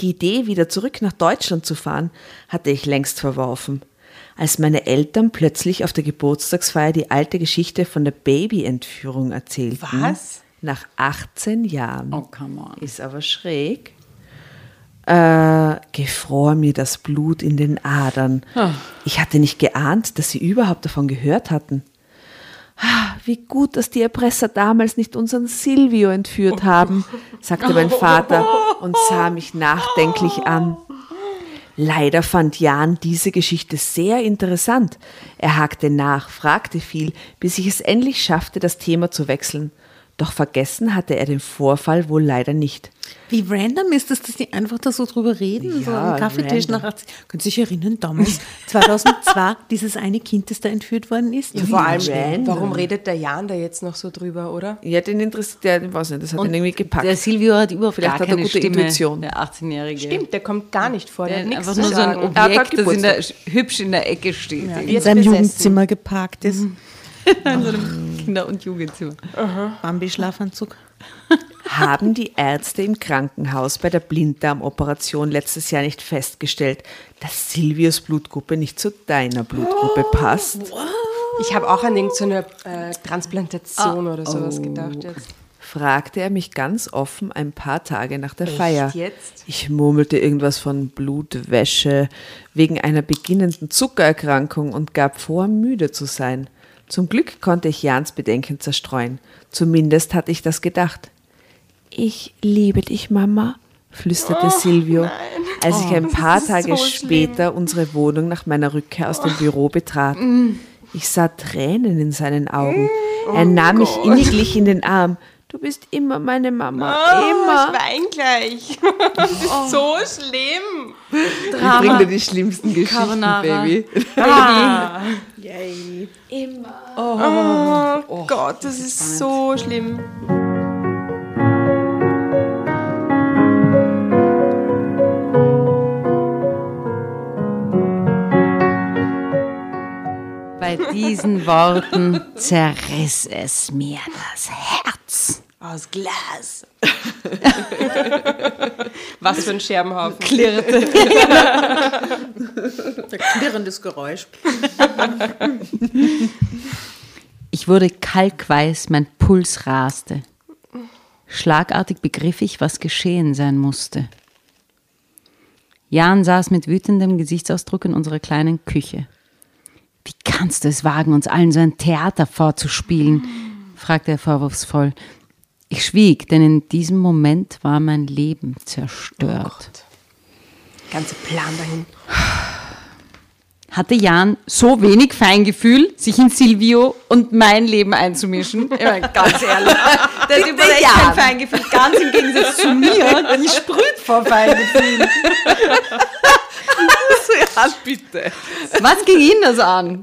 Die Idee, wieder zurück nach Deutschland zu fahren, hatte ich längst verworfen. Als meine Eltern plötzlich auf der Geburtstagsfeier die alte Geschichte von der Babyentführung erzählten. Was? Nach 18 Jahren. Oh, come on. Ist aber schräg. Äh, gefror mir das Blut in den Adern. Ich hatte nicht geahnt, dass sie überhaupt davon gehört hatten. Ah, Wie gut, dass die Erpresser damals nicht unseren Silvio entführt haben, sagte mein Vater und sah mich nachdenklich an. Leider fand Jan diese Geschichte sehr interessant. Er hakte nach, fragte viel, bis ich es endlich schaffte, das Thema zu wechseln. Doch vergessen hatte er den Vorfall wohl leider nicht. Wie random ist es, dass die einfach da so drüber reden? so Ja, am Kaffeetisch random. nach 18. Können Sie sich erinnern, damals, 2002, dieses eine Kind, das da entführt worden ist? Ja, vor allem, random. warum redet der Jan da jetzt noch so drüber, oder? Ja, den interessiert, der, weiß nicht, das hat ihn irgendwie gepackt. Der Silvio hat überhaupt Vielleicht gar hat keine gute Stimme, Intuition. Der 18-Jährige. Stimmt, der kommt gar nicht vor, der, Der hat nichts einfach zu nur so ein. Er Objekt, das in der, hübsch in der Ecke steht. in Jetzt seinem besessen. Jugendzimmer geparkt ist. In so einem Kinder- und Jugendzimmer. Bambi-Schlafanzug. Haben die Ärzte im Krankenhaus bei der Blinddarmoperation letztes Jahr nicht festgestellt, dass Silvios Blutgruppe nicht zu deiner Blutgruppe passt? Ich habe auch an irgendeine äh, Transplantation oder sowas gedacht jetzt. fragte er mich ganz offen ein paar Tage nach der Feier. jetzt? Ich murmelte irgendwas von Blutwäsche wegen einer beginnenden Zuckererkrankung und gab vor, müde zu sein. Zum Glück konnte ich Jans Bedenken zerstreuen. Zumindest hatte ich das gedacht. Ich liebe dich, Mama, flüsterte Silvio, als ich ein paar ist Tage so später unsere Wohnung nach meiner Rückkehr aus dem Büro betrat. Ich sah Tränen in seinen Augen. Er nahm mich inniglich in den Arm. Du bist immer meine Mama, immer. Ich wein gleich. Das ist so schlimm. Ich bring dir die schlimmsten Geschichten, Carbonara. Baby. Oh, Gott, das ist so schlimm. Bei diesen Worten zerriss es mir das Herz. Aus Glas. Was für ein Scherbenhaufen. Klirrte. Klirrendes Geräusch. Ich wurde kalkweiß, mein Puls raste. Schlagartig begriff ich, was geschehen sein musste. Jan saß mit wütendem Gesichtsausdruck in unserer kleinen Küche. Wie kannst du es wagen, uns allen so ein Theater vorzuspielen? fragte er vorwurfsvoll. Ich schwieg, denn in diesem Moment war mein Leben zerstört. Ganze Plan dahin. Hatte Jan so wenig Feingefühl, sich in Silvio und mein Leben einzumischen? Ich meine, ganz ehrlich. Typ hat echt kein Feingefühl, ganz im Gegensatz zu mir, die sprüht vor Feingefühl. ja, bitte. Was ging Ihnen das an?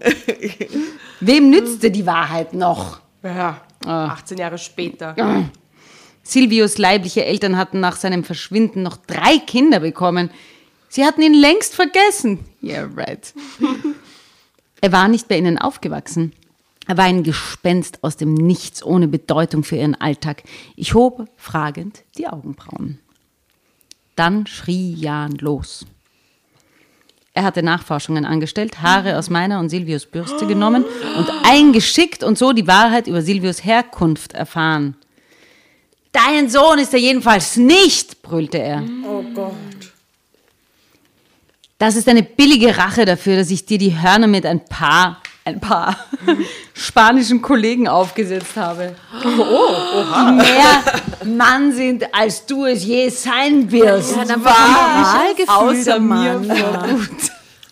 Wem nützte die Wahrheit noch? Ja, Ah. 18 Jahre später. Silvios leibliche Eltern hatten nach seinem Verschwinden noch drei Kinder bekommen. Sie hatten ihn längst vergessen. Yeah, right. er war nicht bei ihnen aufgewachsen. Er war ein Gespenst aus dem Nichts ohne Bedeutung für ihren Alltag. Ich hob fragend die Augenbrauen. Dann schrie Jan los. Er hatte Nachforschungen angestellt, Haare aus meiner und Silvios Bürste genommen und eingeschickt und so die Wahrheit über Silvios Herkunft erfahren. Dein Sohn ist er jedenfalls nicht, brüllte er. Oh Gott. Das ist eine billige Rache dafür, dass ich dir die Hörner mit ein paar, ein paar spanischen Kollegen aufgesetzt habe. Die mehr Mann sind, als du es je sein wirst. Ja, dann Außer mir.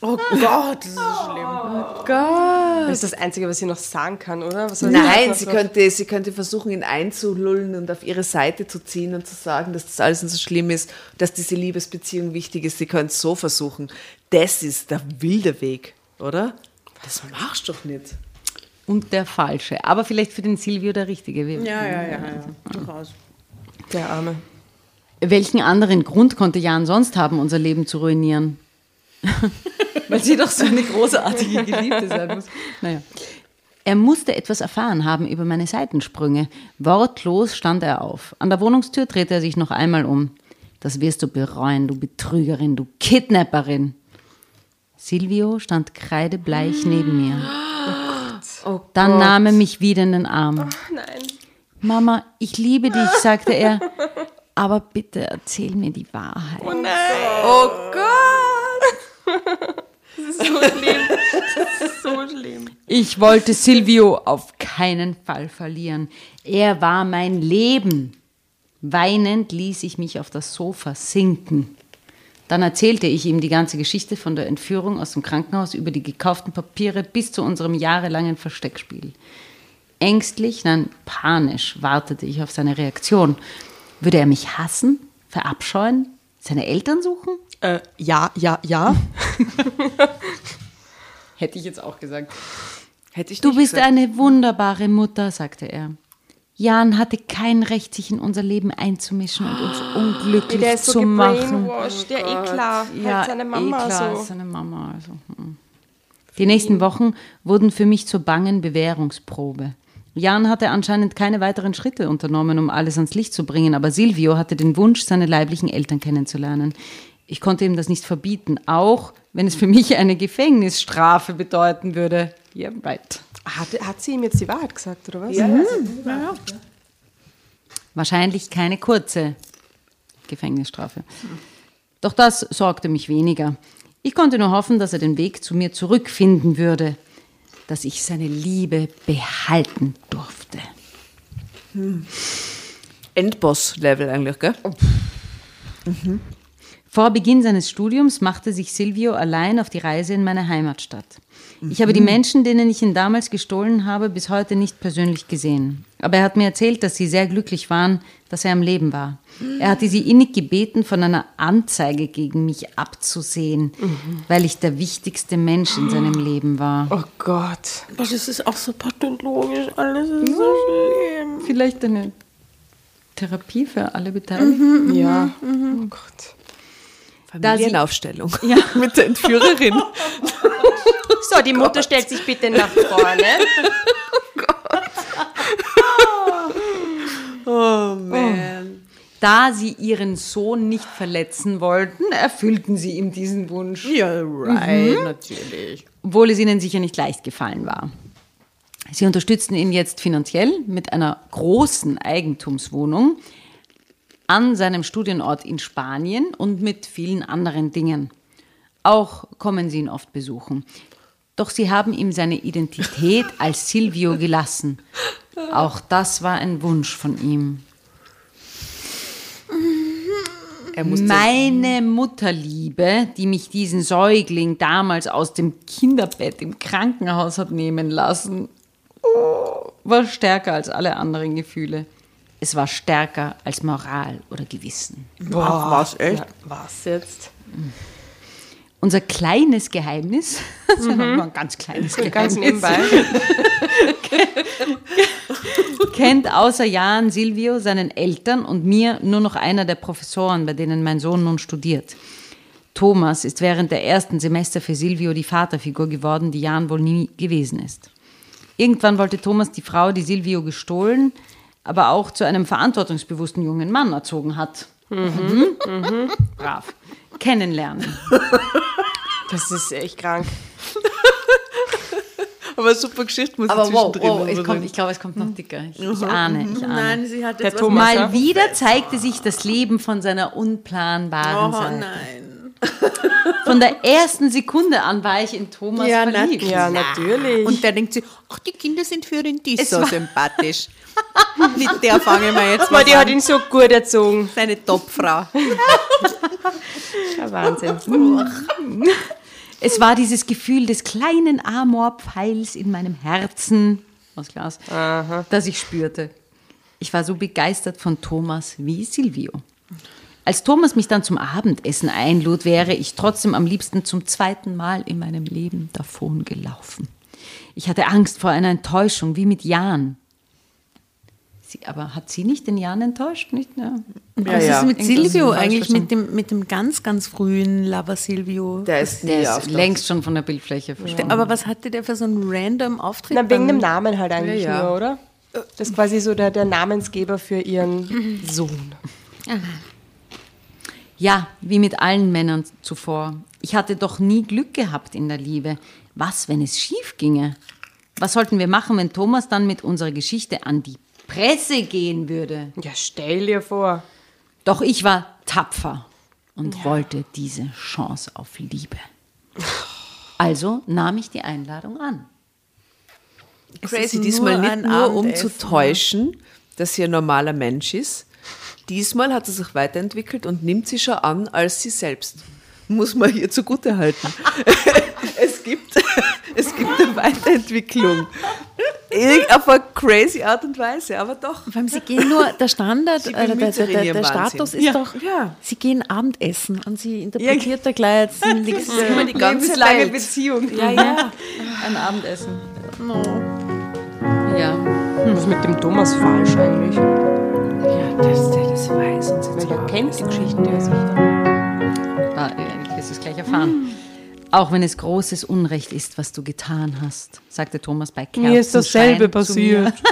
Oh Gott, das ist so schlimm. Das ist das Einzige, was sie noch sagen kann, oder? Nein, sie könnte, sie könnte versuchen, ihn einzulullen und auf ihre Seite zu ziehen und zu sagen, dass das alles nicht so schlimm ist, dass diese Liebesbeziehung wichtig ist. Sie könnte es so versuchen. Das ist der wilde Weg, oder? Das machst du doch nicht. Und der falsche. Aber vielleicht für den Silvio der richtige Weg. Ja, ja, ja, ja. Durchaus. Der Arme. Welchen anderen Grund konnte Jan sonst haben, unser Leben zu ruinieren? Weil sie doch so eine großartige Geliebte sein muss. Naja. Er musste etwas erfahren haben über meine Seitensprünge. Wortlos stand er auf. An der Wohnungstür drehte er sich noch einmal um. Das wirst du bereuen, du Betrügerin, du Kidnapperin. Silvio stand kreidebleich neben mir. Oh Dann nahm er mich wieder in den Arm. Nein. Mama, ich liebe dich, sagte er. Aber bitte erzähl mir die Wahrheit. Oh Gott! So schlimm. Das ist so schlimm. Ich wollte Silvio auf keinen Fall verlieren. Er war mein Leben. Weinend ließ ich mich auf das Sofa sinken. Dann erzählte ich ihm die ganze Geschichte von der Entführung aus dem Krankenhaus über die gekauften Papiere bis zu unserem jahrelangen Versteckspiel. Ängstlich, nein, panisch wartete ich auf seine Reaktion. Würde er mich hassen, verabscheuen, seine Eltern suchen? Äh, ja, ja, ja. Hätte ich jetzt auch gesagt. Hätte ich Du bist gesagt. eine wunderbare Mutter, sagte er. Jan hatte kein Recht, sich in unser Leben einzumischen und uns unglücklich Der ist so zu machen. gebrainwashed. Ja, eh klar. Ja, halt seine Mama eh klar, so. ist seine Mama. Also, hm. Die nächsten Wochen wurden für mich zur bangen Bewährungsprobe. Jan hatte anscheinend keine weiteren Schritte unternommen, um alles ans Licht zu bringen, aber Silvio hatte den Wunsch, seine leiblichen Eltern kennenzulernen. Ich konnte ihm das nicht verbieten, auch wenn es für mich eine Gefängnisstrafe bedeuten würde. Ja, right. Hat, hat sie ihm jetzt die Wahrheit gesagt, oder was? Wahrscheinlich keine kurze Gefängnisstrafe. Doch das sorgte mich weniger. Ich konnte nur hoffen, dass er den Weg zu mir zurückfinden würde, dass ich seine Liebe behalten durfte. Endboss-Level eigentlich, gell? Vor Beginn seines Studiums machte sich Silvio allein auf die Reise in meine Heimatstadt. Ich habe die Menschen, denen ich ihn damals gestohlen habe, bis heute nicht persönlich gesehen. Aber er hat mir erzählt, dass sie sehr glücklich waren, dass er am Leben war. Er hatte sie innig gebeten, von einer Anzeige gegen mich abzusehen, weil ich der wichtigste Mensch in seinem Leben war. Oh Gott. Aber das ist auch so pathologisch, alles ist so schlimm. Vielleicht eine Therapie für alle Beteiligten. Ja. Oh Gott. Familienaufstellung. Ja. Mit der Entführerin. So, die Mutter stellt sich bitte nach vorne. Oh man. Da sie ihren Sohn nicht verletzen wollten, erfüllten sie ihm diesen Wunsch. Ja, right, natürlich. obwohl es ihnen sicher nicht leicht gefallen war. Sie unterstützten ihn jetzt finanziell mit einer großen Eigentumswohnung an seinem Studienort in Spanien und mit vielen anderen Dingen. Auch kommen sie ihn oft besuchen. Doch sie haben ihm seine Identität als Silvio gelassen. Auch das war ein Wunsch von ihm. Meine Mutterliebe, die mich diesen Säugling damals aus dem Kinderbett im Krankenhaus hat nehmen lassen, oh, war stärker als alle anderen Gefühle. Es war stärker als Moral oder Gewissen. Ach, was, echt? Ja, was jetzt? Unser kleines Geheimnis, das war nur ein ganz kleines Geheimnis, Ganz nebenbei. kennt außer Jan Silvio, seinen Eltern und mir nur noch einer der Professoren, bei denen mein Sohn nun studiert. Thomas ist während der ersten Semester für Silvio die Vaterfigur geworden, die Jan wohl nie gewesen ist. Irgendwann wollte Thomas die Frau, die Silvio gestohlen, aber auch zu einem verantwortungsbewussten jungen Mann erzogen hat. Mhm. Brav. Kennenlernen. Das ist echt krank. Aber super Geschichte muss Aber wow, zwischendrin wow, es kommt, ich glaube, es kommt noch dicker. Ich, ich ahne, ich ahne. Nein, sie hat Der jetzt was Thomas? Mal wieder zeigte sich das Leben von seiner unplanbaren Oh Seite. nein. Von der ersten Sekunde an war ich in Thomas Ja, verliebt. Ja, natürlich. Und da denkt sie, ach, die Kinder sind für ihn die Es so sympathisch. Mit der fangen wir jetzt mal die hat an. ihn so gut erzogen. Seine Topfrau. Ja, Wahnsinn. Es war dieses Gefühl des kleinen Amorpfeils in meinem Herzen, aus Glas, das ich spürte. Ich war so begeistert von Thomas wie Silvio. Als Thomas mich dann zum Abendessen einlud, wäre ich trotzdem am liebsten zum zweiten Mal in meinem Leben davon gelaufen. Ich hatte Angst vor einer Enttäuschung, wie mit Jan. Sie, aber hat sie nicht den Jan enttäuscht? Nicht? Ja. Und Ja, was ja. ist mit Silvio eigentlich, mit dem, mit dem ganz, ganz frühen Lover Silvio? Der ist Der ist längst schon von der Bildfläche verschwunden. Aber was hatte der für so einen random Auftritt? Na, wegen dem Namen halt eigentlich Ja, ja. nur, oder? Das ist quasi so der, der Namensgeber für ihren Sohn. Ja, wie mit allen Männern zuvor. Ich hatte doch nie Glück gehabt in der Liebe. Was, wenn es schief ginge? Was sollten wir machen, wenn Thomas dann mit unserer Geschichte an die Presse gehen würde? Ja, stell dir vor. Doch ich war tapfer und wollte diese Chance auf Liebe. Also nahm ich die Einladung an. Crazy, ist diesmal nur nicht nur um zu täuschen, dass sie ein normaler Mensch ist. Diesmal hat sie sich weiterentwickelt und nimmt sie schon an als sie selbst. Muss man ihr zugute halten. es, gibt, es gibt eine Weiterentwicklung. Irgend- Auf eine crazy Art und Weise, aber doch. Vor allem, sie gehen nur, der Standard, Sie äh, der, der, der. Status ist Ja. doch, Ja. sie gehen Abendessen und sie interpretiert da gleich jetzt die nächste Immer die ganze Welt. Beziehung. Ja, ja. Ein Abendessen. Ja. Was ist mit dem Thomas falsch eigentlich? ja dass der das weiß und sie Weil ist. die Geschichten, die er sich da. Ah, äh, wirst du es gleich erfahren. Auch wenn es großes Unrecht ist, was du getan hast, sagte Thomas bei Kerzenschein Mir ist dasselbe passiert.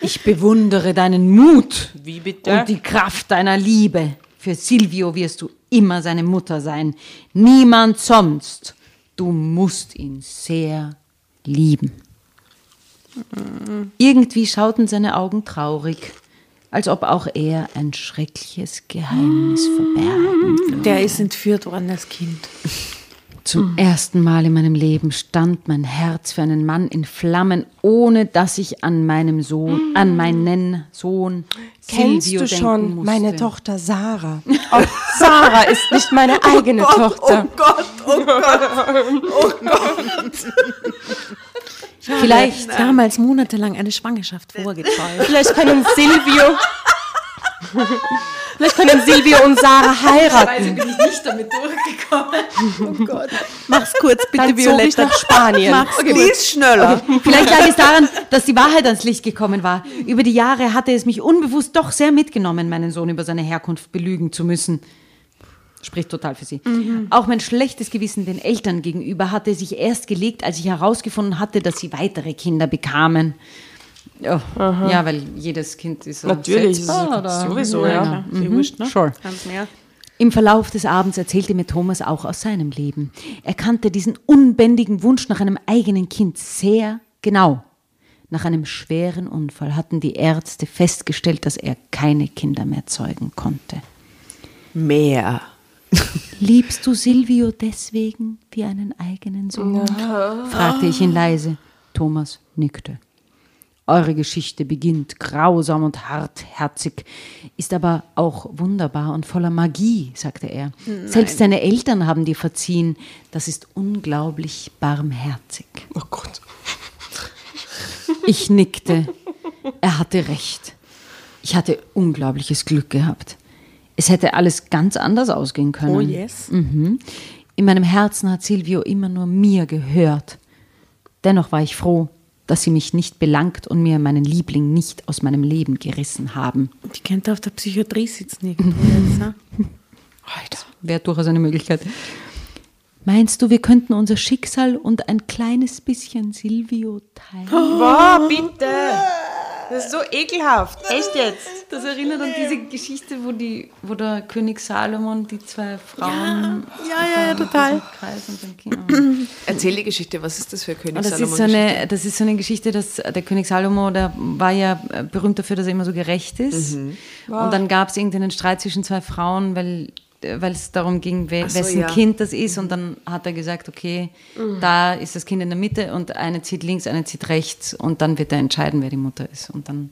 Ich bewundere deinen Mut Wie bitte? und die Kraft deiner Liebe. Für Silvio wirst du immer seine Mutter sein. Niemand sonst. Du musst ihn sehr lieben. Irgendwie schauten seine Augen traurig, als ob auch er ein schreckliches Geheimnis verbergen würde. Der ist entführt worden als Kind. Zum ersten Mal in meinem Leben stand mein Herz für einen Mann in Flammen, ohne dass ich an meinem Sohn, an meinen Sohn Kennst Silvio du schon musste. meine Tochter Sarah? Auch Sarah ist nicht meine eigene Tochter. Oh Gott, oh Gott. Vielleicht, Damals monatelang eine Schwangerschaft vorgetäuscht. Vielleicht können Silvio. Vielleicht können Silvio und Sarah heiraten. bin ich nicht damit durchgekommen. Mach's kurz, bitte, Dann zog ich Violetta. nach Spanien. Mach's Die ist schneller. Vielleicht lag es daran, dass die Wahrheit ans Licht gekommen war. Über die Jahre hatte es mich unbewusst doch sehr mitgenommen, meinen Sohn über seine Herkunft belügen zu müssen. Spricht total für sie. Auch mein schlechtes Gewissen den Eltern gegenüber hatte sich erst gelegt, als ich herausgefunden hatte, dass sie weitere Kinder bekamen. Ja, ja weil jedes Kind ist so Natürlich, setzbar, das ist oder? sowieso, ja. Ist eh wurscht, ne? Sure. Ganz mehr. Im Verlauf des Abends erzählte mir Thomas auch aus seinem Leben. Er kannte diesen unbändigen Wunsch nach einem eigenen Kind sehr genau. Nach einem schweren Unfall hatten die Ärzte festgestellt, dass er keine Kinder mehr zeugen konnte. Mehr. Liebst du Silvio deswegen wie einen eigenen Sohn? fragte ich ihn leise. Thomas nickte. Eure Geschichte beginnt grausam und hartherzig, ist aber auch wunderbar und voller Magie, sagte er. Selbst deine Eltern haben dir verziehen. Das ist unglaublich barmherzig. Oh Gott. Ich nickte. Er hatte recht. Ich hatte unglaubliches Glück gehabt. Es hätte alles ganz anders ausgehen können. Oh yes. Mhm. In meinem Herzen hat Silvio immer nur mir gehört. Dennoch war ich froh, dass sie mich nicht belangt und mir meinen Liebling nicht aus meinem Leben gerissen haben. Die könnte auf der Psychiatrie sitzen irgendwo jetzt. ha? Alter, wäre durchaus eine Möglichkeit. Meinst du, wir könnten unser Schicksal und ein kleines bisschen Silvio teilen? Boah, bitte. Das ist so ekelhaft. Echt jetzt? Das erinnert an diese Geschichte, wo, die, wo der König Salomon die zwei Frauen Ja, ja, ja, total. Kreis und den Kindern. Erzähl die Geschichte, was ist das für König das, Salomon ist so eine, das ist so eine Geschichte, dass der König Salomo, der war ja äh, berühmt dafür, dass er immer so gerecht ist. Mhm. Und dann gab es irgendeinen Streit zwischen zwei Frauen, weil weil es darum ging, we so, wessen ja. Kind das ist. Und dann hat er gesagt, okay, da ist das Kind in der Mitte und eine zieht links, eine zieht rechts. Und dann wird er entscheiden, wer die Mutter ist. Und dann,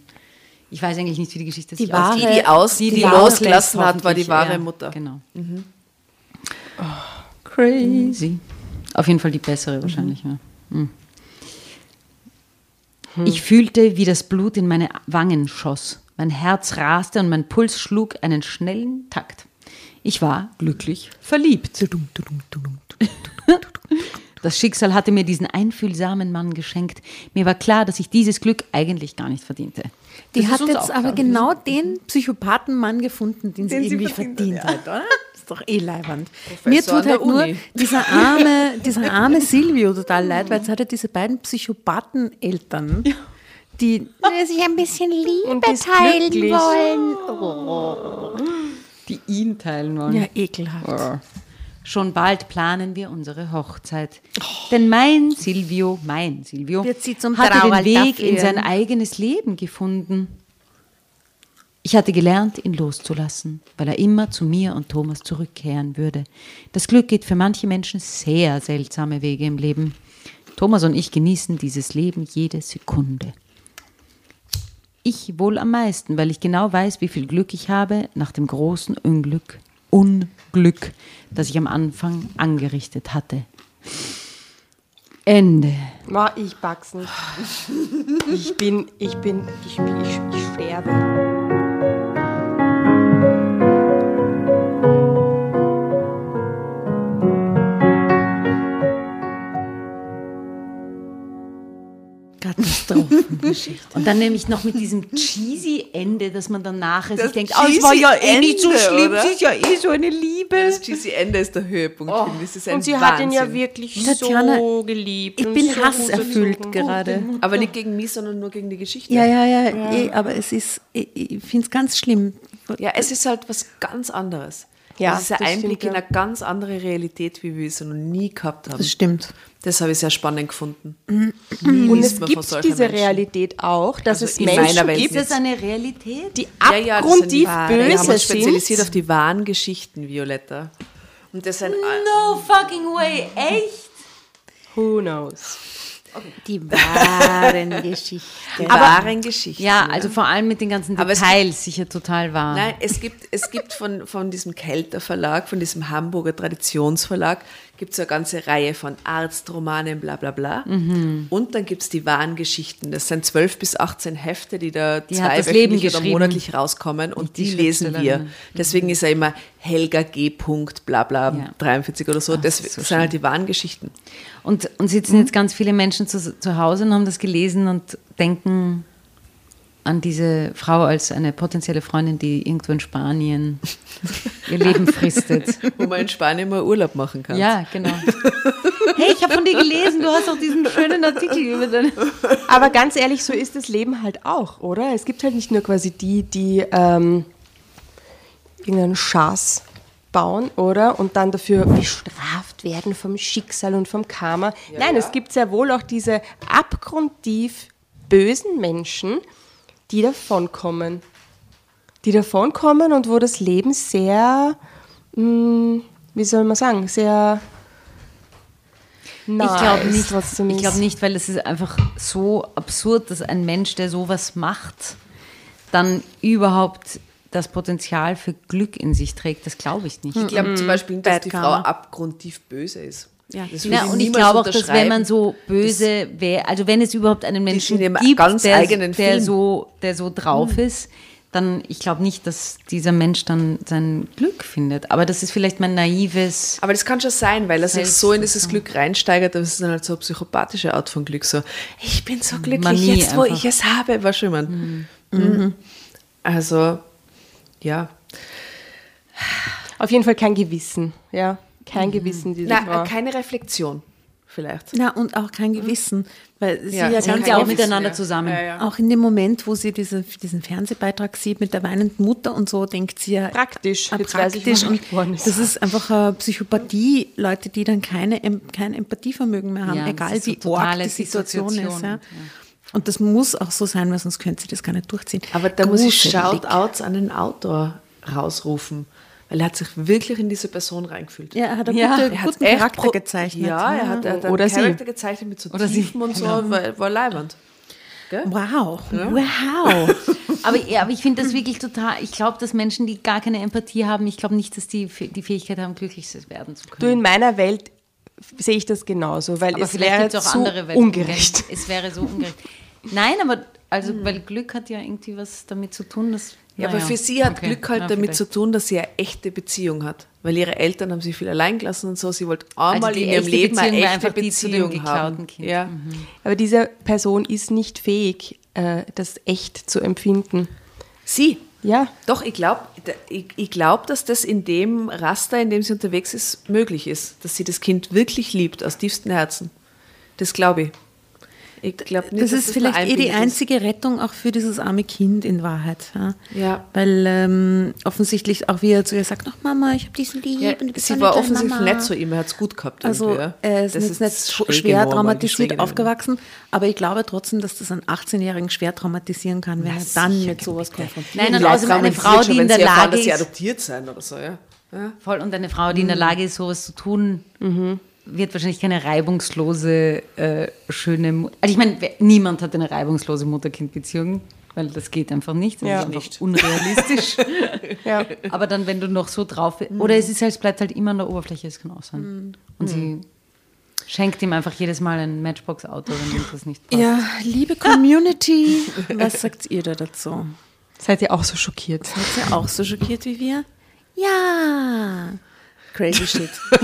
ich weiß eigentlich nicht, wie die Geschichte Die sich wahre- ausgeht. Die, die, aus, die, die losgelassen auslässt, hat, war die wahre ja, Mutter. Genau. crazy. Auf jeden Fall die bessere wahrscheinlich. Ja. Hm. Ich fühlte, wie das Blut in meine Wangen schoss. Mein Herz raste und mein Puls schlug einen schnellen Takt. Ich war glücklich verliebt. Das Schicksal hatte mir diesen einfühlsamen Mann geschenkt. Mir war klar, dass ich dieses Glück eigentlich gar nicht verdiente. Die Das hat jetzt aber klar. genau den Psychopathenmann gefunden, den, Den sie sie irgendwie verdient verdient, hat, oder? Ist doch eh leiwand. Mir tut halt nur dieser arme, dieser arme Silvio total leid, weil es hat ja diese beiden Psychopatheneltern, die sich ein bisschen Liebe teilen glücklich. wollen. Die ihn teilen wollen. Ja, ekelhaft. Schon bald planen wir unsere Hochzeit. Denn mein Silvio, mein Silvio, Wird sie zum hatte den Weg in sein eigenes Leben gefunden. Ich hatte gelernt, ihn loszulassen, weil er immer zu mir und Thomas zurückkehren würde. Das Glück geht für manche Menschen sehr seltsame Wege im Leben. Thomas und ich genießen dieses Leben jede Sekunde. Ich wohl am meisten, weil ich genau weiß, wie viel Glück ich habe nach dem großen Unglück, Unglück, das ich am Anfang angerichtet hatte. Ende. Ma, ich pack's nicht. Ich bin, ich bin, ich, ich, ich sterbe. Katastrophengeschichte. Und dann nämlich noch mit diesem cheesy Ende, dass man dann nachher sich denkt, oh, es war ja eh nicht so schlimm, es ist ja eh so eine Liebe. Das cheesy Ende ist der Höhepunkt. finde ich. Das ist ein Und sie hat ihn ja Wahnsinn. wirklich Tatjana, so geliebt. Ich bin so hasserfüllt gerade. Aber nicht gegen mich, sondern nur gegen die Geschichte. Ja, ja, ja, Eh, aber es ist, ich, ich finde es ganz schlimm. Ja, es ist halt was ganz anderes. Ja, es ist ein das Einblick stimmt, in ja. eine ganz andere Realität, wie wir sie noch nie gehabt haben. Das stimmt. Das habe ich sehr spannend gefunden. Und liest es man von gibt diese Menschen. Realität auch, dass Also es in Menschen gibt, Ist das eine Realität? die Ja, ja, das sind abgrundtief. Wir haben böse uns spezialisiert auf die wahren Geschichten, Violetta. Und das sind No fucking way, echt? Who knows? Die wahren Geschichten. die wahren Geschichten. Ja, also vor allem mit den ganzen Aber Details sicher total wahr. Nein, es gibt, es gibt von, von diesem Kelter Verlag, von diesem Hamburger Traditionsverlag, gibt es eine ganze Reihe von Arztromanen, bla bla bla. Mhm. Und dann gibt es die wahren Geschichten. Das sind 12 bis 18 Hefte, die da Die das zweiwöchentlich Leben oder monatlich rauskommen und Die die, lesen wir. Deswegen ist er immer Helga G. Punkt, bla bla Ja. 43 oder so. Das, das ist so das sind halt die wahren Geschichten. Und, und sitzen jetzt ganz viele Menschen zu, zu Hause und haben das gelesen und denken an diese Frau als eine potenzielle Freundin, die irgendwo in Spanien ihr Leben fristet. Wo man in Spanien mal Urlaub machen kann. Ja, genau. Hey, ich habe von dir gelesen, du hast auch diesen schönen Artikel über deine. Aber ganz ehrlich, so ist das Leben halt auch, oder? Es gibt halt nicht nur quasi die, die ähm, irgendeinen Schatz bauen, oder? Und dann dafür bestraft werden vom Schicksal und vom Karma. Nein, es gibt sehr wohl auch diese abgrundtief bösen Menschen, die davonkommen. Die davonkommen und wo das Leben sehr, mh, wie soll man sagen, sehr Nein, ich glaube nicht, trotzdem ich glaube nicht, weil es ist einfach so absurd, dass ein Mensch, der sowas macht, dann überhaupt das Potenzial für Glück in sich trägt. Das glaube ich nicht. Ich glaube zum Beispiel, dass Bad die Frau abgrundtief böse ist. Ja. Ja, und ich glaube auch, dass wenn man so böse wäre, also wenn es überhaupt einen Menschen gibt, ganz der, eigenen der, so, der so drauf ist, dann, ich glaube nicht, dass dieser Mensch dann sein Glück findet. Aber das ist vielleicht mein naives, Aber das kann schon sein, weil er sich so in dieses Glück reinsteigert, das ist dann halt so eine psychopathische Art von Glück. So, ich bin so glücklich, Manie jetzt wo einfach. ich es habe, war schon man. Mhm. Also, ja. Auf jeden Fall kein Gewissen, ja. Kein Gewissen, diese Na, Frau. keine Reflexion, vielleicht. Na, und auch kein Gewissen. Weil sie Ja, ja, hängt ganz ja auch miteinander ja. zusammen. Ja, ja. auch in dem Moment, wo sie diese, diesen Fernsehbeitrag sieht mit der weinenden Mutter und so, denkt sie ja Praktisch. ah, Jetzt weiß ich, praktisch. und ist. das ist einfach eine Psychopathie, Leute, die dann keine, Em- kein Empathievermögen mehr haben, egal ist so wie arg die Situation, ist. Ja. ja. Und das muss auch so sein, weil sonst könnte sie das gar nicht durchziehen. Aber da muss ich. Shoutouts an den Autor rausrufen, weil er hat sich wirklich in diese Person reingefühlt. Ja, er hat einen Ja, guten, Er guten Charakter gezeichnet. Ja, er hat, er hat Oder einen sie. Charakter gezeichnet mit so Oder sie, Tiefen und so, genau. war, war leibend. Wow, wow. Aber, ja, aber ich finde das wirklich total, ich glaube, dass Menschen, die gar keine Empathie haben, ich glaube nicht, dass die die Fähigkeit haben, glücklich werden zu Du, können. in meiner Welt sehe ich das genauso, weil aber es vielleicht wäre gibt es auch zu andere Welten. ungerecht. Es wäre so ungerecht. Nein, aber also, weil Glück hat ja irgendwie was damit zu tun, dass. Ja, naja, aber für sie hat okay, Glück halt ja, damit vielleicht. zu tun, dass sie eine echte Beziehung hat. Weil ihre Eltern haben sie viel allein gelassen und so. Sie wollte einmal Also die in ihrem Leben eine Beziehung echte einfach die zu dem Beziehung geklauten haben. Kind. Ja. Aber diese Person ist nicht fähig, äh, das echt zu empfinden. Sie. Ja, Doch, ich glaube, ich, ich glaub, dass das in dem Raster, in dem sie unterwegs ist, möglich ist. Dass sie das Kind wirklich liebt, aus tiefstem Herzen. Das glaube ich. Ich glaube nicht, Das ist nur vielleicht eh die ist. einzige Rettung auch für dieses arme Kind in Wahrheit. Ja. Ja. Weil ähm, offensichtlich auch wie er zu ihr sagt, ach Mama, ich habe diesen lieb. Ja, und du bist sie so war offensichtlich Mama. nett zu ihm, er hat es gut gehabt. Also er ist Das jetzt nicht das schwer traumatisiert aufgewachsen, aber ich glaube trotzdem, dass das einen 18-Jährigen schwer traumatisieren kann, wenn er dann mit sowas konfrontiert Nein, und außerdem eine Frau, die in der sie erfahren, Lage dass sie ist, adoptiert sein oder so, ja. ja. voll, und eine Frau, die in der Lage ist, sowas zu tun, wird wahrscheinlich keine reibungslose, äh, schöne. Mu also ich meine, niemand hat eine reibungslose Mutter-Kind-Beziehung, weil das geht einfach nicht. Das Ja. ist einfach unrealistisch. ja. Aber dann, wenn du noch so drauf bist, oder es ist halt, es bleibt halt immer an der Oberfläche, es kann auch sein. Und sie schenkt ihm einfach jedes Mal ein Matchbox-Auto, wenn ihm das nicht passt. Ja, liebe Community, was sagt ihr da dazu? Seid ihr auch so schockiert? Seid ihr auch so schockiert wie wir? Ja. Crazy shit.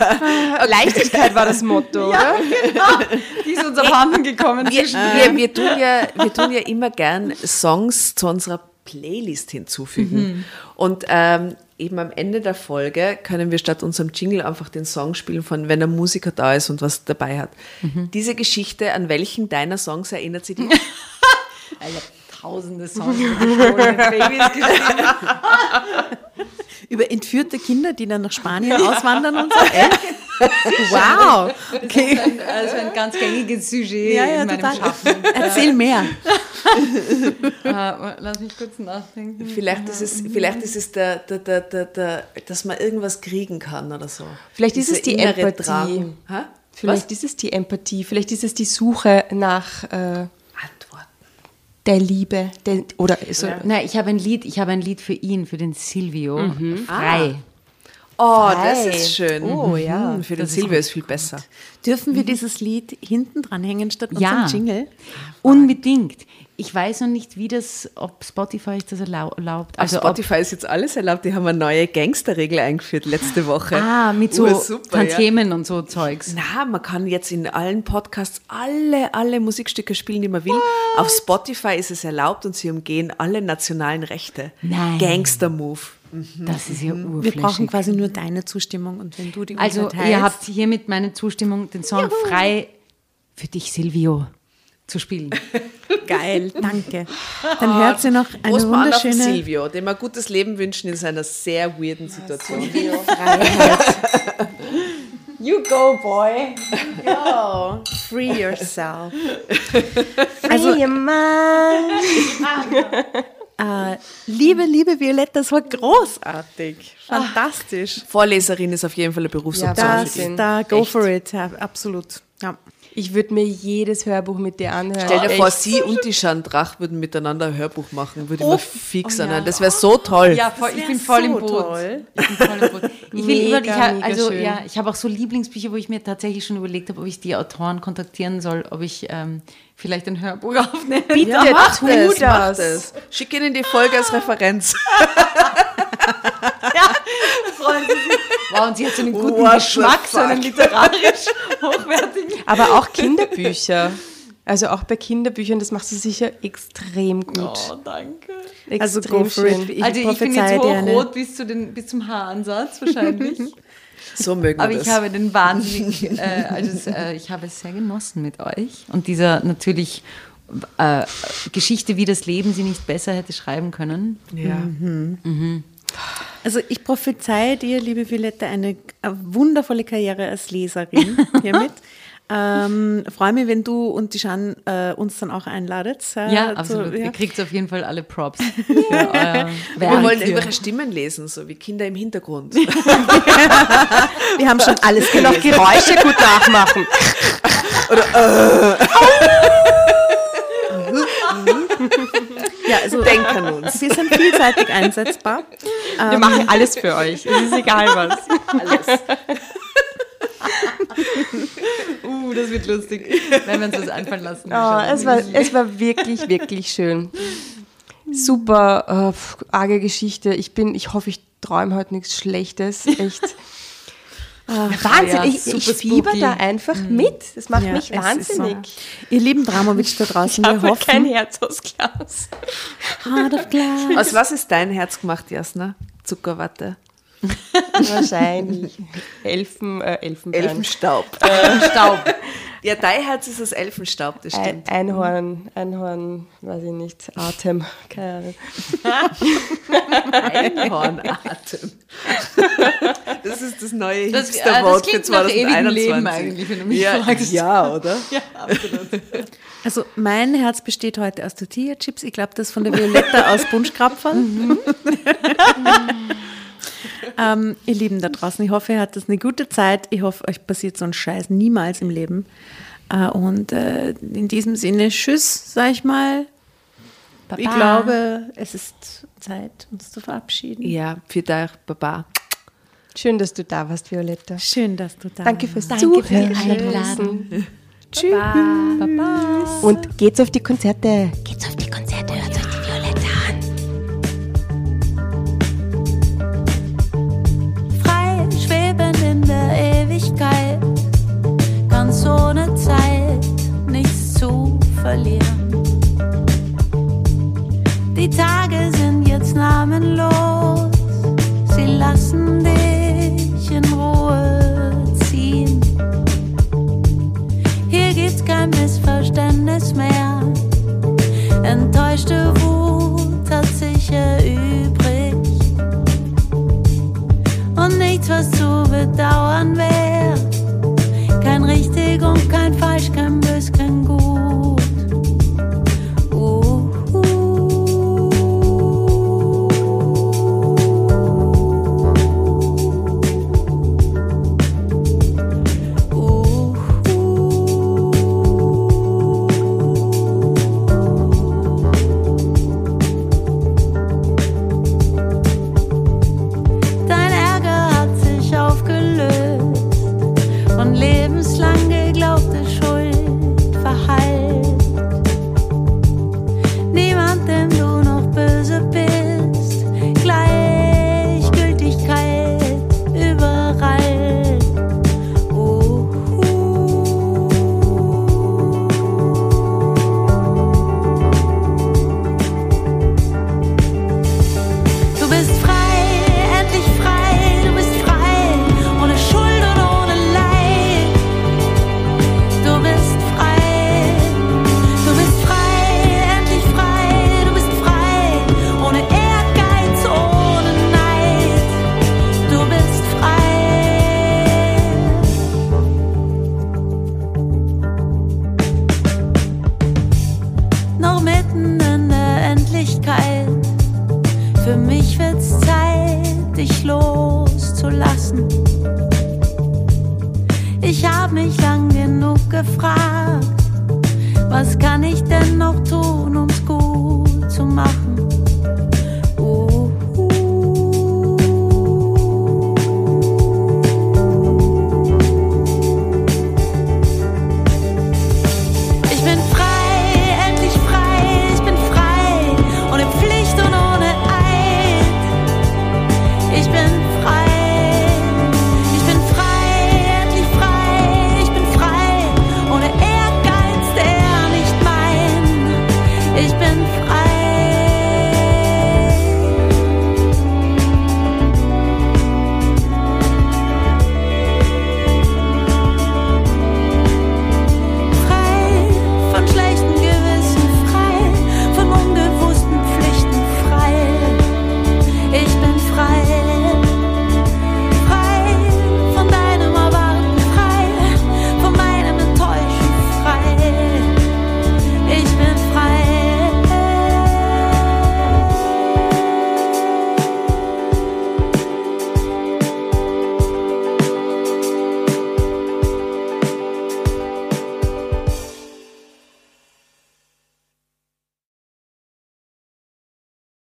Leichtigkeit war das Motto, oder? Die ist uns abhanden gekommen. Wir, wir, wir, tun ja, wir tun ja immer gern Songs zu unserer Playlist hinzufügen. Und ähm, eben am Ende der Folge können wir statt unserem Jingle einfach den Song spielen von Wenn ein Musiker da ist und was dabei hat. Diese Geschichte, an welchen deiner Songs erinnert sie dich? Ich habe tausende Songs Babys geschrieben. Über entführte Kinder, die dann nach Spanien auswandern und so. Echt? Wow. Okay. Das ist ein, also ein ganz gängiges Sujet Ja, ja, in meinem total. Schaffen. Erzähl mehr. Äh, Lass mich kurz nachdenken. Vielleicht ist es, vielleicht ist es der, der, der, der, der, dass man irgendwas kriegen kann oder so. Vielleicht ist Dieser es die Empathie. Vielleicht ist es die Empathie, vielleicht ist es die Suche nach äh. Der Liebe der, oder so. Nein, ich habe ein Lied, ich habe ein Lied für ihn, für den Silvio. Frei. Oh, Frei. das ist schön. Oh, ja. Mhm, Für den Silvio ist viel besser. Dürfen wir dieses Lied hinten dranhängen statt Ja. unserem Jingle? Unbedingt. Ich weiß noch nicht, wie das, ob Spotify ist das erlau- erlaubt. Also ob- Spotify ist jetzt alles erlaubt. Die haben eine neue Gangsterregel eingeführt letzte Woche. Ah, mit so Ursuper, Tantiemen und so Zeugs. Na, man kann jetzt in allen Podcasts alle, alle Musikstücke spielen, die man will. Auf Spotify ist es erlaubt und sie umgehen alle nationalen Rechte. Nein. Gangster-Move. Das ist ja Wir urflächig. brauchen quasi nur deine Zustimmung und wenn du die Also, ihr habt hiermit meine Zustimmung, den Song frei für dich, Silvio, zu spielen. geil, danke. Dann hört sie noch eine Prost mal an auf wunderschöne Silvio, dem wir gutes Leben wünschen in seiner sehr weirden Situation. You go, boy. Free Yourself. Also, Äh, liebe, liebe Violetta, das war großartig. Fantastisch. Vorleserin ist auf jeden Fall eine Berufsoption Ja, für Das, da, go Echt. for it. Ja, absolut. Ja. Ich würde mir jedes Hörbuch mit dir anhören. Stell dir vor, Echt. sie und die Jeanne Drach würden miteinander ein Hörbuch machen. Würde ich mir fix anhören. Das wäre so toll. Ja, voll, ich bin voll im so Boot. toll. Ich bin voll im Boot. Ich will Mega, über, also schön. ja, ich habe auch so Lieblingsbücher, wo ich mir tatsächlich schon überlegt habe, ob ich die Autoren kontaktieren soll, ob ich ähm, vielleicht ein Hörbuch aufnehme. Bitte, Ja, mach tu das, das. mach das. Schick ihnen die Folge als Referenz. Freuen Sie sich. Wow, und sie hat so einen guten What Geschmack, so einen literarisch hochwertigen. Aber auch Kinderbücher. Also auch bei Kinderbüchern, das machst du sicher extrem gut. Oh, danke. Extrem Also go for it. schön. Ich also ich bin jetzt hochrot bis, zu den, bis zum Haaransatz wahrscheinlich. So mögen wir Aber das. ich habe den wahnsinnig, äh, also es, äh, ich habe es sehr genossen mit euch. Und dieser natürlich äh, Geschichte, wie das Leben sie nicht besser hätte schreiben können. ja. Also ich prophezeie dir, liebe Violetta, eine, eine wundervolle Karriere als Leserin hiermit. ähm, freue mich, wenn du und die Jeanne äh, uns dann auch einladet. äh, Ja, zu- absolut. ja. Ihr kriegt auf jeden Fall alle Props für euer Wir wollen irgendwelche Stimmen lesen, so wie Kinder im Hintergrund. Wir haben schon alles noch gelesen. Geräusche gut nachmachen. Ja, also Denk an uns. wir sind vielseitig einsetzbar. Wir machen alles für euch. Es ist egal was. Alles. Uh, das wird lustig, wenn wir uns das einfallen lassen. Oh, es, war, es war wirklich, wirklich schön. Super äh, arge Geschichte. Ich bin, ich hoffe, ich träume heute nichts Schlechtes. Echt. Wahnsinn, ja, ich, ich fieber spooky. da einfach mit. Das macht Ja, mich ist so. wahnsinnig. Ihr lieben Dramovic da draußen, wir Aber hoffen. kein Herz aus Glas. Heart of Glass. Aus was ist dein Herz gemacht, Jasna? Zuckerwatte. Wahrscheinlich. Elfen, äh, Elfenbein. Elfenstaub. Staub. Ja, dein Herz ist aus Elfenstaub, das Ein, stimmt. Einhorn, Einhorn, weiß ich nicht, Atem, keine Ahnung. Einhornatem. Das ist das neue Das, äh, das Hipster-Wort für klingt nach ewigem 2021. Leben eigentlich, wenn du mich ja, fragst. ja, oder? Also mein Herz besteht heute aus Tortilla-Chips. Ich glaube, das von der Violetta aus Bunschkrapferl. Ähm, ihr Lieben da draußen, ich hoffe, ihr hattet eine gute Zeit. Ich hoffe, euch passiert so ein Scheiß niemals im Leben. Äh, und äh, in diesem Sinne, tschüss, sag ich mal. Ich glaube, es ist Zeit, uns zu verabschieden. Ja, für dich, Baba. Schön, dass du da warst, Violetta. Schön, dass du da Danke fürs Danke für Zuhören. die Einladung. Tschüss. Und geht's auf die Konzerte. Geht's auf die Konzerte, hört ganz ohne Zeit, nichts zu verlieren. Die Tage sind jetzt namenlos, sie lassen dich in Ruhe ziehen. Hier gibt's kein Missverständnis mehr, enttäuschte Wut hat sich erübrigt was zu bedauern wäre. Kein richtig und kein falsch,